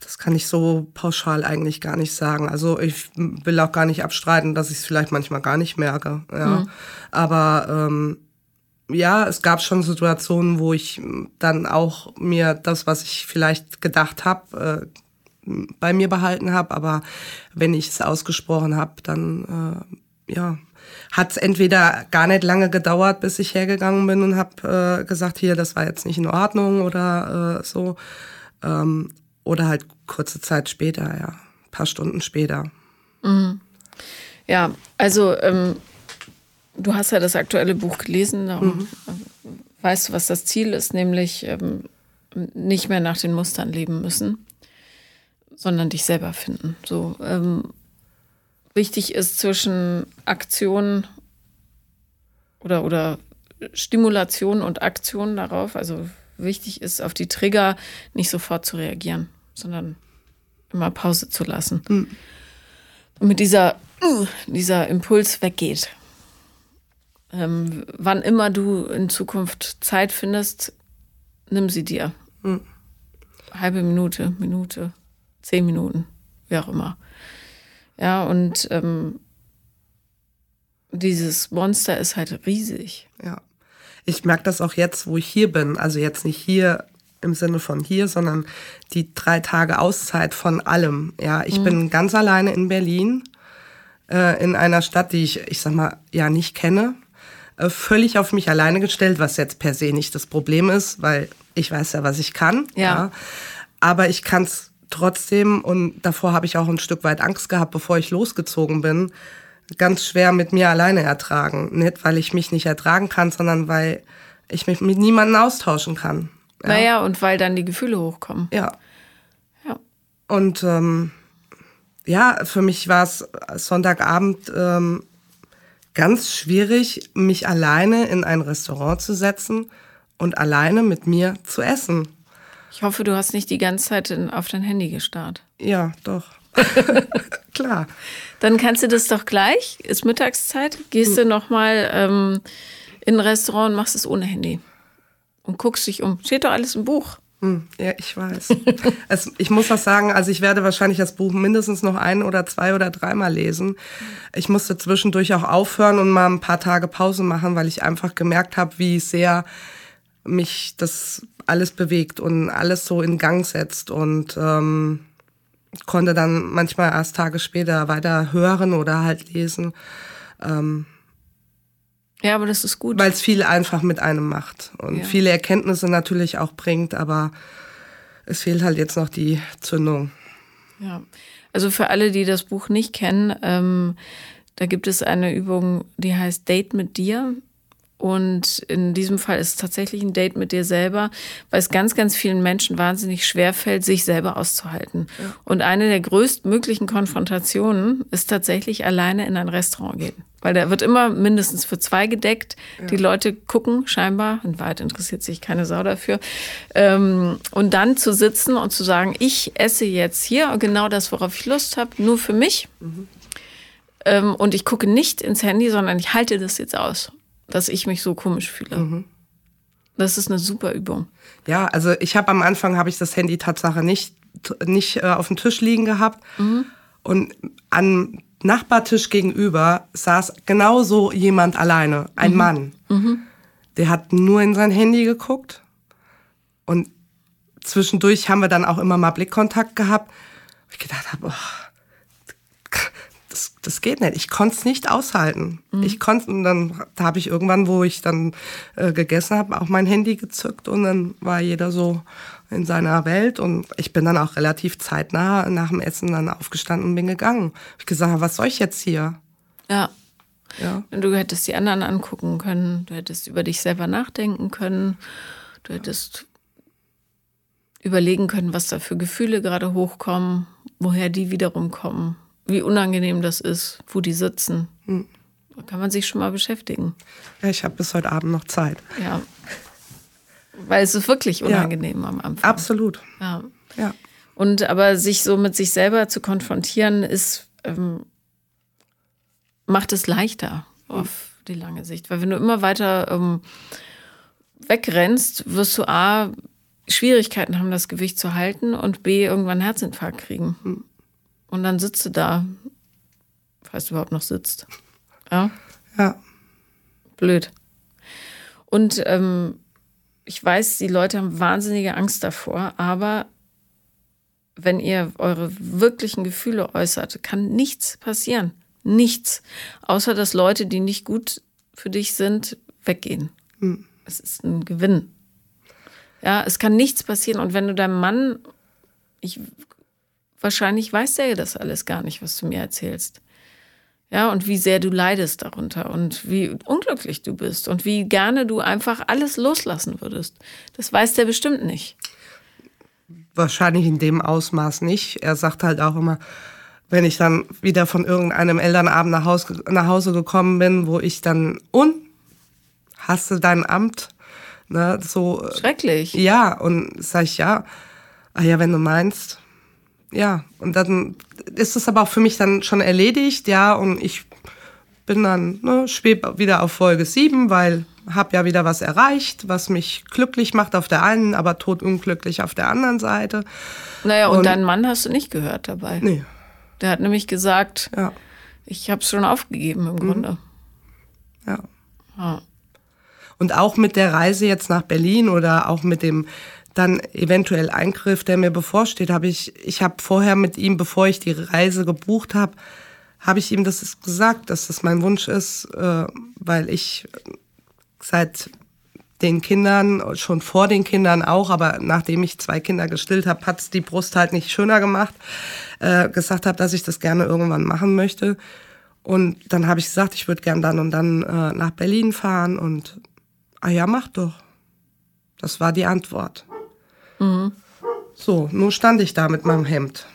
Das kann ich so pauschal eigentlich gar nicht sagen. Also ich will auch gar nicht abstreiten, dass ich es vielleicht manchmal gar nicht merke. Ja. Mhm. Aber ähm, ja, es gab schon Situationen, wo ich dann auch mir das, was ich vielleicht gedacht habe, äh, bei mir behalten habe. Aber wenn ich es ausgesprochen habe, dann äh, ja, hat es entweder gar nicht lange gedauert, bis ich hergegangen bin und habe äh, gesagt, hier, das war jetzt nicht in Ordnung oder äh, so. Ähm, oder halt kurze Zeit später, ja, ein paar Stunden später. Mhm. Ja, also ähm, du hast ja das aktuelle Buch gelesen, mhm. weißt du, was das Ziel ist, nämlich ähm, nicht mehr nach den Mustern leben müssen, sondern dich selber finden. So ähm, wichtig ist zwischen Aktion oder oder Stimulation und Aktion darauf, also wichtig ist, auf die Trigger nicht sofort zu reagieren sondern immer Pause zu lassen. Mhm. Und mit dieser, dieser Impuls weggeht. Ähm, wann immer du in Zukunft Zeit findest, nimm sie dir. Mhm. Halbe Minute, Minute, zehn Minuten, wie auch immer. Ja, und ähm, dieses Monster ist halt riesig. Ja. Ich merke das auch jetzt, wo ich hier bin. Also jetzt nicht hier im Sinne von hier, sondern die drei Tage Auszeit von allem. Ja, ich mhm. bin ganz alleine in Berlin, äh, in einer Stadt, die ich, ich sag mal, ja nicht kenne, äh, völlig auf mich alleine gestellt, was jetzt per se nicht das Problem ist, weil ich weiß ja, was ich kann. Ja. ja. Aber ich kann es trotzdem und davor habe ich auch ein Stück weit Angst gehabt, bevor ich losgezogen bin, ganz schwer mit mir alleine ertragen. Nicht, weil ich mich nicht ertragen kann, sondern weil ich mich mit niemandem austauschen kann. Ja. Naja, und weil dann die Gefühle hochkommen. Ja. Ja. Und ähm, ja, für mich war es Sonntagabend ähm, ganz schwierig, mich alleine in ein Restaurant zu setzen und alleine mit mir zu essen. Ich hoffe, du hast nicht die ganze Zeit in, auf dein Handy gestarrt. Ja, doch. Klar. Dann kannst du das doch gleich. Ist Mittagszeit. Gehst hm. du nochmal ähm, in ein Restaurant und machst es ohne Handy und guckst dich um. Steht doch alles im Buch. Hm, ja, ich weiß. es, ich muss was sagen, also ich werde wahrscheinlich das Buch mindestens noch ein oder zwei oder dreimal lesen. Ich musste zwischendurch auch aufhören und mal ein paar Tage Pause machen, weil ich einfach gemerkt habe, wie sehr mich das alles bewegt und alles so in Gang setzt und ähm, konnte dann manchmal erst Tage später weiter hören oder halt lesen. Ähm, ja, aber das ist gut. Weil es viel einfach mit einem macht und ja. viele Erkenntnisse natürlich auch bringt, aber es fehlt halt jetzt noch die Zündung. Ja, also für alle, die das Buch nicht kennen, ähm, da gibt es eine Übung, die heißt Date mit dir. Und in diesem Fall ist es tatsächlich ein Date mit dir selber, weil es ganz, ganz vielen Menschen wahnsinnig schwer fällt, sich selber auszuhalten. Ja. Und eine der größtmöglichen Konfrontationen ist tatsächlich alleine in ein Restaurant gehen Weil der wird immer mindestens für zwei gedeckt. Ja. Die Leute gucken scheinbar, in Wahrheit interessiert sich keine Sau dafür. Ähm, und dann zu sitzen und zu sagen, ich esse jetzt hier genau das, worauf ich Lust habe, nur für mich. Mhm. Ähm, und ich gucke nicht ins Handy, sondern ich halte das jetzt aus, dass ich mich so komisch fühle. Mhm. Das ist eine super Übung. Ja, also ich habe am Anfang habe ich das Handy Tatsache nicht nicht äh, auf dem Tisch liegen gehabt mhm. und an Nachbartisch gegenüber saß genauso jemand alleine, ein mhm. Mann. Mhm. Der hat nur in sein Handy geguckt und zwischendurch haben wir dann auch immer mal Blickkontakt gehabt. Ich gedacht habe, oh, das, geht nicht. Ich konnte es nicht aushalten. Mhm. Ich konnte, und dann da habe ich irgendwann, wo ich dann äh, gegessen habe, auch mein Handy gezückt und dann war jeder so in seiner Welt und ich bin dann auch relativ zeitnah nach dem Essen dann aufgestanden und bin gegangen. Ich gesagt, was soll ich jetzt hier? Ja. Ja. Du hättest die anderen angucken können, du hättest über dich selber nachdenken können, du hättest überlegen können, was da für Gefühle gerade hochkommen, woher die wiederum kommen, wie unangenehm das ist, wo die sitzen. Hm. Da kann man sich schon mal beschäftigen. Ja, ich habe bis heute Abend noch Zeit. Ja. Weil es ist wirklich unangenehm ja, am Anfang. Absolut. Ja. ja. Und aber sich so mit sich selber zu konfrontieren, ist, ähm, macht es leichter auf die lange Sicht. Weil wenn du immer weiter ähm, wegrennst, wirst du A, Schwierigkeiten haben, das Gewicht zu halten und B, irgendwann einen Herzinfarkt kriegen. Hm. Und dann sitzt du da, falls du überhaupt noch sitzt. Ja. Ja. Blöd. Und ähm, ich weiß, die Leute haben wahnsinnige Angst davor, aber wenn ihr eure wirklichen Gefühle äußert, kann nichts passieren. Nichts. Außer dass Leute, die nicht gut für dich sind, weggehen. Mhm. Es ist ein Gewinn. Ja, es kann nichts passieren. Und wenn du deinem Mann, ich, wahrscheinlich weiß der das alles gar nicht, was du mir erzählst. Ja, und wie sehr du leidest darunter und wie unglücklich du bist und wie gerne du einfach alles loslassen würdest. Das weiß der bestimmt nicht. Wahrscheinlich in dem Ausmaß nicht. Er sagt halt auch immer, wenn ich dann wieder von irgendeinem Elternabend nach Hause, nach Hause gekommen bin, wo ich dann, und? Hast du dein Amt? Ne, so. Äh, Schrecklich. Ja, und sag ich ja. Ah ja, wenn du meinst. Ja, und dann ist es aber auch für mich dann schon erledigt, ja, und ich bin dann, ne, schweb wieder auf Folge 7, weil habe ja wieder was erreicht, was mich glücklich macht auf der einen, aber totunglücklich auf der anderen Seite. Naja, und, und deinen Mann hast du nicht gehört dabei. Nee. Der hat nämlich gesagt, ja. ich habe es schon aufgegeben im mhm. Grunde. Ja. ja. Und auch mit der Reise jetzt nach Berlin oder auch mit dem dann eventuell Eingriff, der mir bevorsteht, habe ich, ich habe vorher mit ihm, bevor ich die Reise gebucht habe, habe ich ihm das gesagt, dass das mein Wunsch ist, äh, weil ich seit den Kindern, schon vor den Kindern auch, aber nachdem ich zwei Kinder gestillt habe, hat's die Brust halt nicht schöner gemacht, äh, gesagt habe, dass ich das gerne irgendwann machen möchte. Und dann habe ich gesagt, ich würde gern dann und dann äh, nach Berlin fahren und, ah ja, mach doch. Das war die Antwort. Mhm. So, nun stand ich da mit meinem Hemd.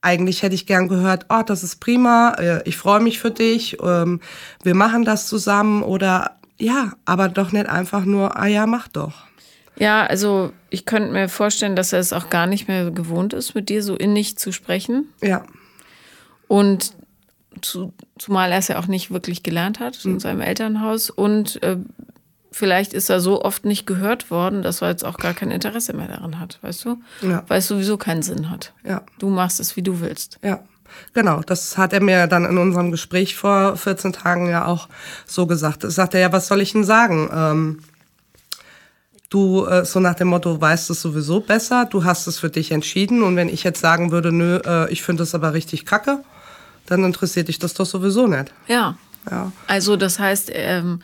Eigentlich hätte ich gern gehört, oh, das ist prima, äh, ich freue mich für dich, ähm, wir machen das zusammen oder ja, aber doch nicht einfach nur, ah ja, mach doch. Ja, also ich könnte mir vorstellen, dass er es auch gar nicht mehr gewohnt ist, mit dir so innig zu sprechen. Ja. Und zu, zumal er es ja auch nicht wirklich gelernt hat in mhm. seinem Elternhaus. Und äh, vielleicht ist er so oft nicht gehört worden, dass er jetzt auch gar kein Interesse mehr daran hat, weißt du? Ja. Weil es sowieso keinen Sinn hat. Ja. Du machst es, wie du willst. Ja. Genau, das hat er mir dann in unserem Gespräch vor 14 Tagen ja auch so gesagt. Das sagt er ja, was soll ich denn sagen? Ähm, du, äh, so nach dem Motto, weißt es sowieso besser, du hast es für dich entschieden und wenn ich jetzt sagen würde, nö, äh, ich finde es aber richtig kacke, dann interessiert dich das doch sowieso nicht. Ja. ja. Also das heißt, ähm,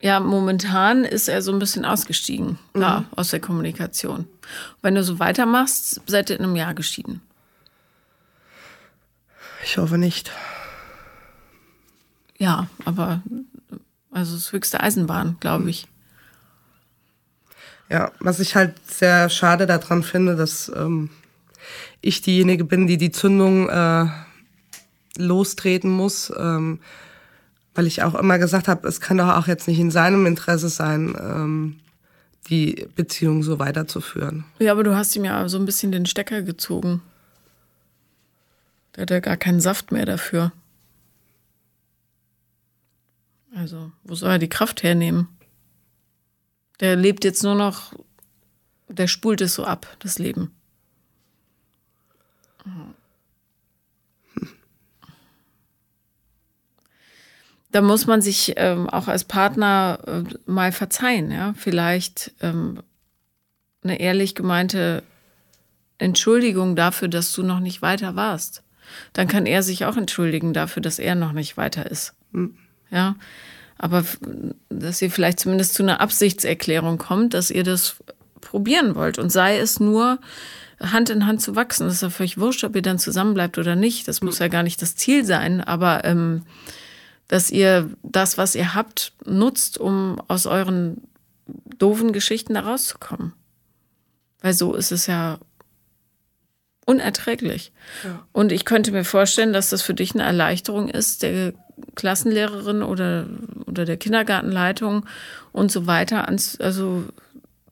ja, momentan ist er so ein bisschen ausgestiegen mhm. ja, aus der Kommunikation. Wenn du so weitermachst, seid ihr in einem Jahr geschieden. Ich hoffe nicht. Ja, aber also das höchste Eisenbahn, glaube ich. Ja, was ich halt sehr schade daran finde, dass ähm, ich diejenige bin, die die Zündung äh, lostreten muss, ähm, weil ich auch immer gesagt habe, es kann doch auch jetzt nicht in seinem Interesse sein, ähm, die Beziehung so weiterzuführen. Ja, aber du hast ihm ja so ein bisschen den Stecker gezogen. Der hat ja gar keinen Saft mehr dafür. Also, wo soll er die Kraft hernehmen? Der lebt jetzt nur noch, der spult es so ab, das Leben. Da muss man sich ähm, auch als Partner äh, mal verzeihen, ja. Vielleicht ähm, eine ehrlich gemeinte Entschuldigung dafür, dass du noch nicht weiter warst. Dann kann er sich auch entschuldigen dafür, dass er noch nicht weiter ist. Mhm. Ja. Aber dass ihr vielleicht zumindest zu einer Absichtserklärung kommt, dass ihr das probieren wollt. Und sei es nur, Hand in Hand zu wachsen. Das ist ja völlig wurscht, ob ihr dann zusammenbleibt oder nicht. Das muss ja gar nicht das Ziel sein, aber ähm, dass ihr das, was ihr habt, nutzt, um aus euren doofen Geschichten da rauszukommen. Weil so ist es ja unerträglich. Ja. Und ich könnte mir vorstellen, dass das für dich eine Erleichterung ist, der Klassenlehrerin oder, oder der Kindergartenleitung und so weiter, ans, also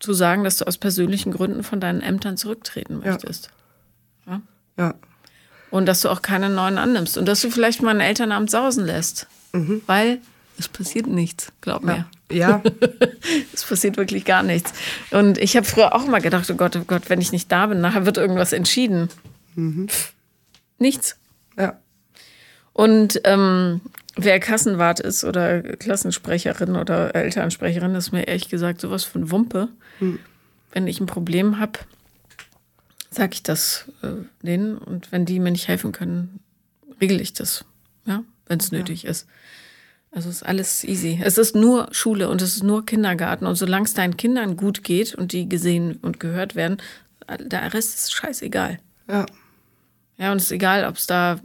zu sagen, dass du aus persönlichen Gründen von deinen Ämtern zurücktreten möchtest. Ja. ja. Und dass du auch keine neuen annimmst. Und dass du vielleicht mal ein Elternamt sausen lässt. Mhm. Weil es passiert nichts, glaub mir. Ja. es passiert wirklich gar nichts. Und ich habe früher auch immer gedacht, oh Gott, oh Gott, wenn ich nicht da bin, nachher wird irgendwas entschieden. Mhm. Nichts. Ja. Und ähm, wer Kassenwart ist oder Klassensprecherin oder Elternsprecherin, ist mir ehrlich gesagt sowas von Wumpe. Mhm. Wenn ich ein Problem habe, sage ich das äh, denen. Und wenn die mir nicht helfen können, regle ich das. Ja wenn es nötig ja. ist. Also ist alles easy. Es ist nur Schule und es ist nur Kindergarten. Und solange es deinen Kindern gut geht und die gesehen und gehört werden, der Rest ist scheißegal. Ja. Ja, und es ist egal, ob es da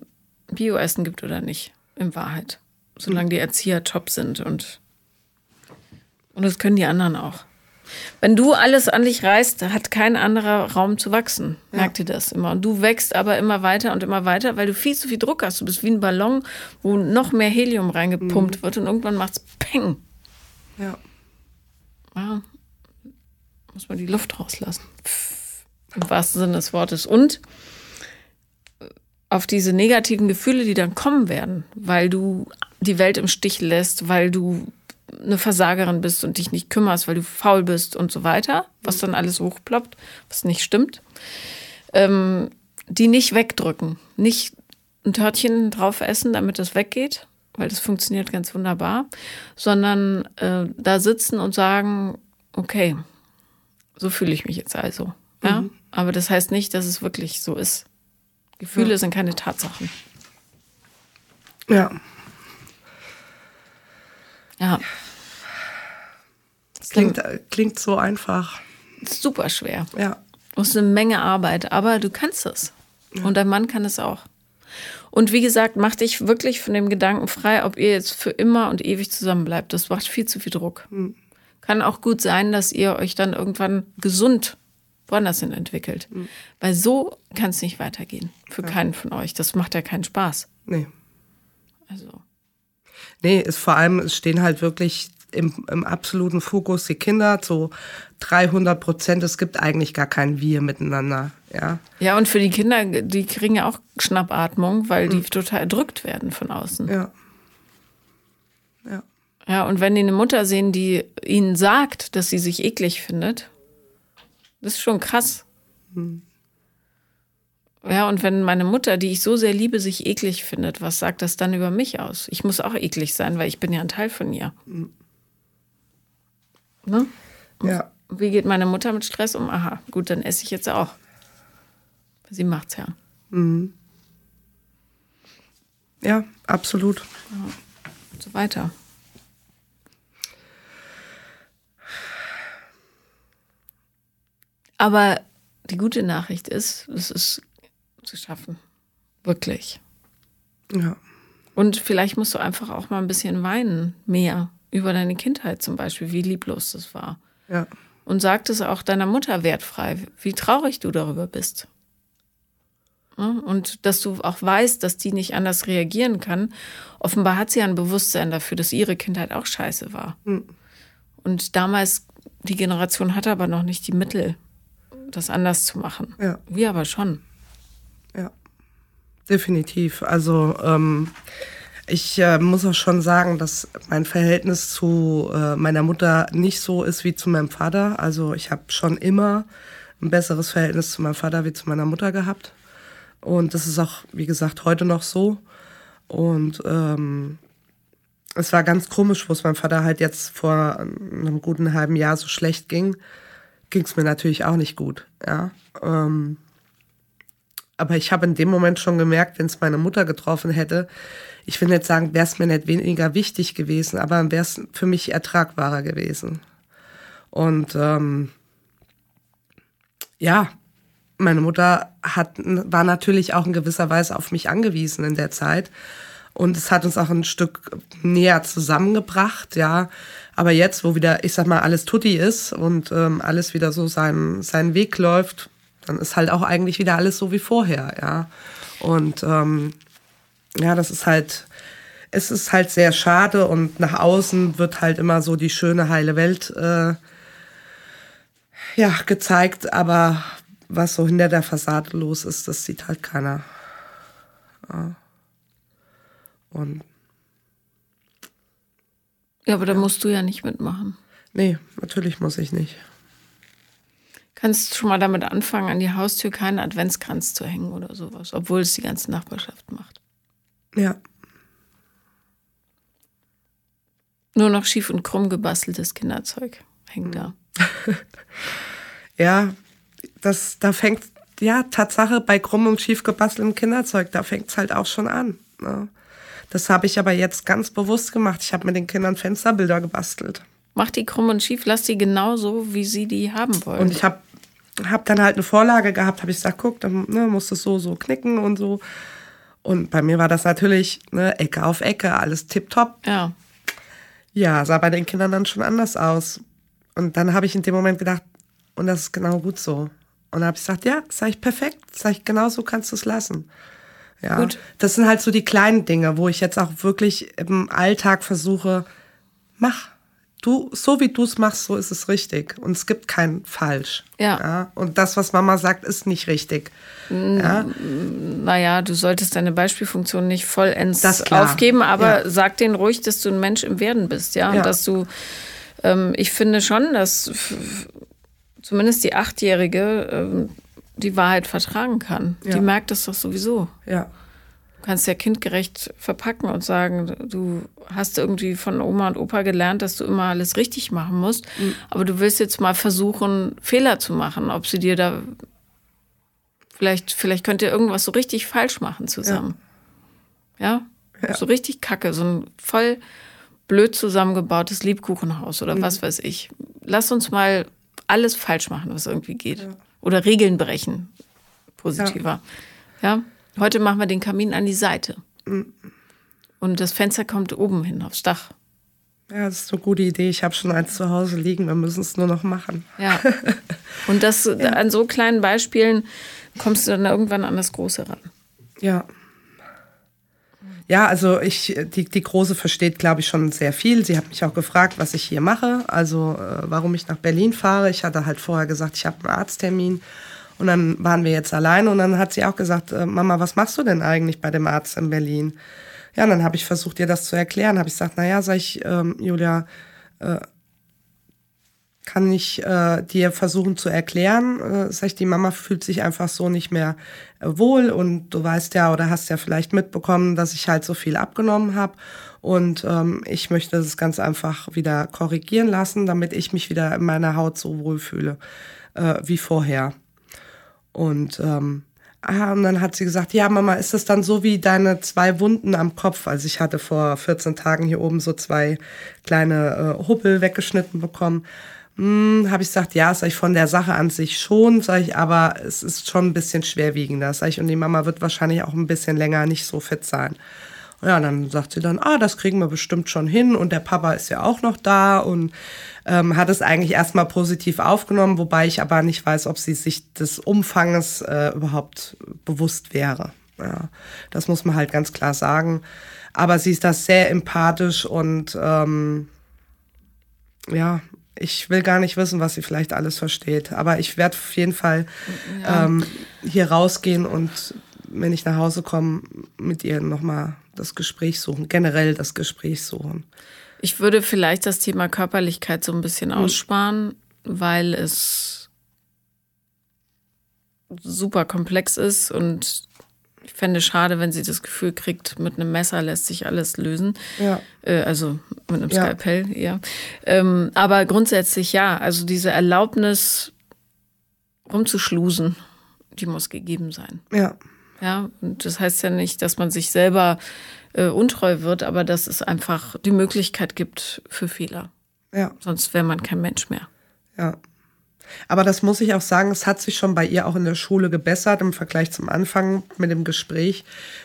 Bioessen gibt oder nicht, in Wahrheit. Solange die Erzieher top sind und, und das können die anderen auch. Wenn du alles an dich reißt, hat kein anderer Raum zu wachsen. Ja. Merkt ihr das immer? Und du wächst aber immer weiter und immer weiter, weil du viel zu viel Druck hast. Du bist wie ein Ballon, wo noch mehr Helium reingepumpt mhm. wird und irgendwann macht es Peng. Ja. ja. Muss man die Luft rauslassen. Im wahrsten Sinne des Wortes. Und auf diese negativen Gefühle, die dann kommen werden, weil du die Welt im Stich lässt, weil du eine Versagerin bist und dich nicht kümmerst, weil du faul bist und so weiter, was dann alles hochploppt, was nicht stimmt, ähm, die nicht wegdrücken, nicht ein Törtchen drauf essen, damit es weggeht, weil das funktioniert ganz wunderbar, sondern äh, da sitzen und sagen, okay, so fühle ich mich jetzt also. Ja? Mhm. Aber das heißt nicht, dass es wirklich so ist. Gefühle ja. sind keine Tatsachen. Ja. Ja. Das klingt, klingt so einfach. Super schwer. Ja. Das ist eine Menge Arbeit, aber du kannst es. Ja. Und dein Mann kann es auch. Und wie gesagt, mach dich wirklich von dem Gedanken frei, ob ihr jetzt für immer und ewig zusammen bleibt. Das macht viel zu viel Druck. Mhm. Kann auch gut sein, dass ihr euch dann irgendwann gesund woanders hin entwickelt. Mhm. Weil so kann es nicht weitergehen. Für ja. keinen von euch. Das macht ja keinen Spaß. Nee. Also. Nee, ist vor allem, es stehen halt wirklich im, im absoluten Fokus die Kinder zu 300 Prozent. Es gibt eigentlich gar kein Wir miteinander. Ja, ja und für die Kinder, die kriegen ja auch Schnappatmung, weil die mhm. total erdrückt werden von außen. Ja. Ja. Ja, und wenn die eine Mutter sehen, die ihnen sagt, dass sie sich eklig findet, das ist schon krass. Mhm. Ja, und wenn meine Mutter, die ich so sehr liebe, sich eklig findet, was sagt das dann über mich aus? Ich muss auch eklig sein, weil ich bin ja ein Teil von ihr. Ne? Ja. Wie geht meine Mutter mit Stress um? Aha, gut, dann esse ich jetzt auch. Sie macht's ja. Mhm. Ja, absolut. Ja. Und so weiter. Aber die gute Nachricht ist, es ist zu schaffen. Wirklich. Ja. Und vielleicht musst du einfach auch mal ein bisschen weinen, mehr über deine Kindheit zum Beispiel, wie lieblos das war. Ja. Und sag es auch deiner Mutter wertfrei, wie traurig du darüber bist. Und dass du auch weißt, dass die nicht anders reagieren kann. Offenbar hat sie ein Bewusstsein dafür, dass ihre Kindheit auch scheiße war. Mhm. Und damals, die Generation hatte aber noch nicht die Mittel, das anders zu machen. Ja. Wir aber schon. Definitiv. Also ähm, ich äh, muss auch schon sagen, dass mein Verhältnis zu äh, meiner Mutter nicht so ist wie zu meinem Vater. Also ich habe schon immer ein besseres Verhältnis zu meinem Vater wie zu meiner Mutter gehabt. Und das ist auch, wie gesagt, heute noch so. Und ähm, es war ganz komisch, wo es meinem Vater halt jetzt vor einem guten halben Jahr so schlecht ging, ging es mir natürlich auch nicht gut. Ja. Ähm, aber ich habe in dem Moment schon gemerkt, wenn es meine Mutter getroffen hätte, ich will nicht sagen, wäre es mir nicht weniger wichtig gewesen, aber wäre es für mich ertragbarer gewesen. Und ähm, ja, meine Mutter hat, war natürlich auch in gewisser Weise auf mich angewiesen in der Zeit. Und es hat uns auch ein Stück näher zusammengebracht, ja. Aber jetzt, wo wieder, ich sag mal, alles tutti ist und ähm, alles wieder so seinen, seinen Weg läuft, dann ist halt auch eigentlich wieder alles so wie vorher, ja. Und ähm, ja, das ist halt, es ist halt sehr schade und nach außen wird halt immer so die schöne, heile Welt äh, ja, gezeigt, aber was so hinter der Fassade los ist, das sieht halt keiner. Ja. Und ja, aber da musst du ja nicht mitmachen. Nee, natürlich muss ich nicht. Kannst schon mal damit anfangen, an die Haustür keinen Adventskranz zu hängen oder sowas, obwohl es die ganze Nachbarschaft macht. Ja. Nur noch schief und krumm gebasteltes Kinderzeug hängt mhm. da. ja, das, da fängt, ja, Tatsache bei krumm und schief gebasteltem Kinderzeug, da fängt es halt auch schon an. Ne? Das habe ich aber jetzt ganz bewusst gemacht. Ich habe mit den Kindern Fensterbilder gebastelt. Mach die krumm und schief, lass die genau so, wie sie die haben wollen. Und ich habe hab dann halt eine Vorlage gehabt, habe ich gesagt, guck, dann ne, musst du so, so knicken und so. Und bei mir war das natürlich ne, Ecke auf Ecke, alles tipptopp. Ja. Ja, sah bei den Kindern dann schon anders aus. Und dann habe ich in dem Moment gedacht, und das ist genau gut so. Und dann habe ich gesagt, ja, sag ich perfekt, sag ich genau so kannst du es lassen. Ja, Gut. das sind halt so die kleinen Dinge, wo ich jetzt auch wirklich im Alltag versuche, mach. Du, so wie du es machst, so ist es richtig. Und es gibt kein Falsch. Ja. ja. Und das, was Mama sagt, ist nicht richtig. Ja. Naja, du solltest deine Beispielfunktion nicht vollends aufgeben, aber ja. sag denen ruhig, dass du ein Mensch im Werden bist, ja. Und dass du, ähm, ich finde schon, dass zumindest die Achtjährige ähm, die Wahrheit vertragen kann. Ja. Die merkt das doch sowieso. Ja. Du kannst ja kindgerecht verpacken und sagen, du hast irgendwie von Oma und Opa gelernt, dass du immer alles richtig machen musst. Mhm. Aber du willst jetzt mal versuchen, Fehler zu machen, ob sie dir da vielleicht, vielleicht könnt ihr irgendwas so richtig falsch machen zusammen. Ja? ja? ja. So richtig kacke, so ein voll blöd zusammengebautes Liebkuchenhaus oder mhm. was weiß ich. Lass uns mal alles falsch machen, was irgendwie geht. Ja oder Regeln brechen. Positiver. Ja. Heute machen wir den Kamin an die Seite. Mhm. Und das Fenster kommt oben hin aufs Dach. Ja, das ist eine gute Idee. Ich habe schon eins zu Hause liegen. Wir müssen es nur noch machen. Ja. Und das ja. an so kleinen Beispielen kommst du dann irgendwann an das Große ran. Ja. Ja, also ich, die, die Große versteht, glaube ich, schon sehr viel. Sie hat mich auch gefragt, was ich hier mache, also äh, warum ich nach Berlin fahre. Ich hatte halt vorher gesagt, ich habe einen Arzttermin. Und dann waren wir jetzt alleine und dann hat sie auch gesagt, äh, Mama, was machst du denn eigentlich bei dem Arzt in Berlin? Ja, und dann habe ich versucht, ihr das zu erklären. Habe ich gesagt, naja, sag ich, ähm, Julia, äh, kann ich äh, dir versuchen zu erklären. Äh, sag ich, die Mama fühlt sich einfach so nicht mehr äh, wohl und du weißt ja oder hast ja vielleicht mitbekommen, dass ich halt so viel abgenommen habe und ähm, ich möchte das ganz einfach wieder korrigieren lassen, damit ich mich wieder in meiner Haut so wohlfühle äh, wie vorher. Und ähm, Ah, und dann hat sie gesagt, ja, Mama, ist das dann so wie deine zwei Wunden am Kopf? Also ich hatte vor 14 Tagen hier oben so zwei kleine äh, Huppel weggeschnitten bekommen. Hm, habe ich gesagt, ja, sag ich von der Sache an sich schon, sag ich, aber es ist schon ein bisschen schwerwiegender, sag ich, und die Mama wird wahrscheinlich auch ein bisschen länger nicht so fit sein. Ja, dann sagt sie dann, ah, das kriegen wir bestimmt schon hin und der Papa ist ja auch noch da und ähm, hat es eigentlich erstmal positiv aufgenommen, wobei ich aber nicht weiß, ob sie sich des Umfanges äh, überhaupt bewusst wäre. Ja, das muss man halt ganz klar sagen. Aber sie ist da sehr empathisch und ähm, ja, ich will gar nicht wissen, was sie vielleicht alles versteht. Aber ich werde auf jeden Fall ja. ähm, hier rausgehen und wenn ich nach Hause komme, mit ihr nochmal das Gespräch suchen, generell das Gespräch suchen. Ich würde vielleicht das Thema Körperlichkeit so ein bisschen hm. aussparen, weil es super komplex ist und ich fände schade, wenn sie das Gefühl kriegt, mit einem Messer lässt sich alles lösen. Ja. Äh, also mit einem ja. Skalpell, ja. Ähm, aber grundsätzlich ja, also diese Erlaubnis rumzuschlusen, die muss gegeben sein. Ja. Ja, und das heißt ja nicht, dass man sich selber äh, untreu wird, aber dass es einfach die Möglichkeit gibt für Fehler. Ja. Sonst wäre man kein Mensch mehr. Ja. Aber das muss ich auch sagen, es hat sich schon bei ihr auch in der Schule gebessert im Vergleich zum Anfang mit dem Gespräch.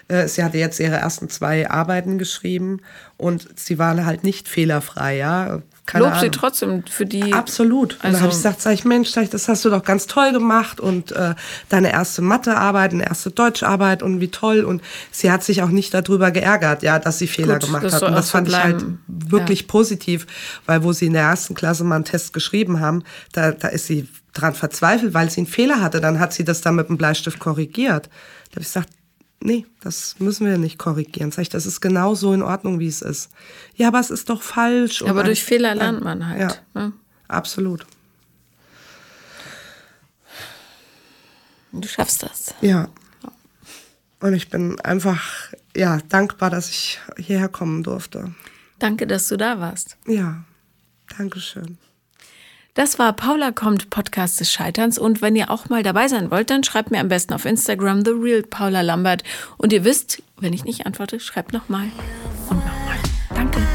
Äh, sie hatte jetzt ihre ersten zwei Arbeiten geschrieben und sie waren halt nicht fehlerfrei, ja. Keine Lob Ahnung. sie trotzdem für die. Absolut. Und also, dann habe ich gesagt, sag ich, Mensch, sag ich, das hast du doch ganz toll gemacht und äh, deine erste Mathearbeit, eine erste Deutscharbeit und wie toll. Und sie hat sich auch nicht darüber geärgert, ja, dass sie Fehler Gut, gemacht hat. Und das fand ich halt wirklich ja. positiv, weil wo sie in der ersten Klasse mal einen Test geschrieben haben, da, da ist sie dran verzweifelt, weil sie einen Fehler hatte. Dann hat sie das dann mit dem Bleistift korrigiert. Da habe ich gesagt, nee, das müssen wir nicht korrigieren. Sag ich, das ist genau so in Ordnung, wie es ist. Ja, aber es ist doch falsch. aber durch Fehler lernt man halt. Ja, ne? Absolut. Du schaffst das. Ja. Und ich bin einfach ja, dankbar, dass ich hierher kommen durfte. Danke, dass du da warst. Ja, danke schön. Das war Paula kommt Podcast des Scheiterns und wenn ihr auch mal dabei sein wollt, dann schreibt mir am besten auf Instagram the real Paula Lambert und ihr wisst, wenn ich nicht antworte, schreibt nochmal und nochmal. Danke.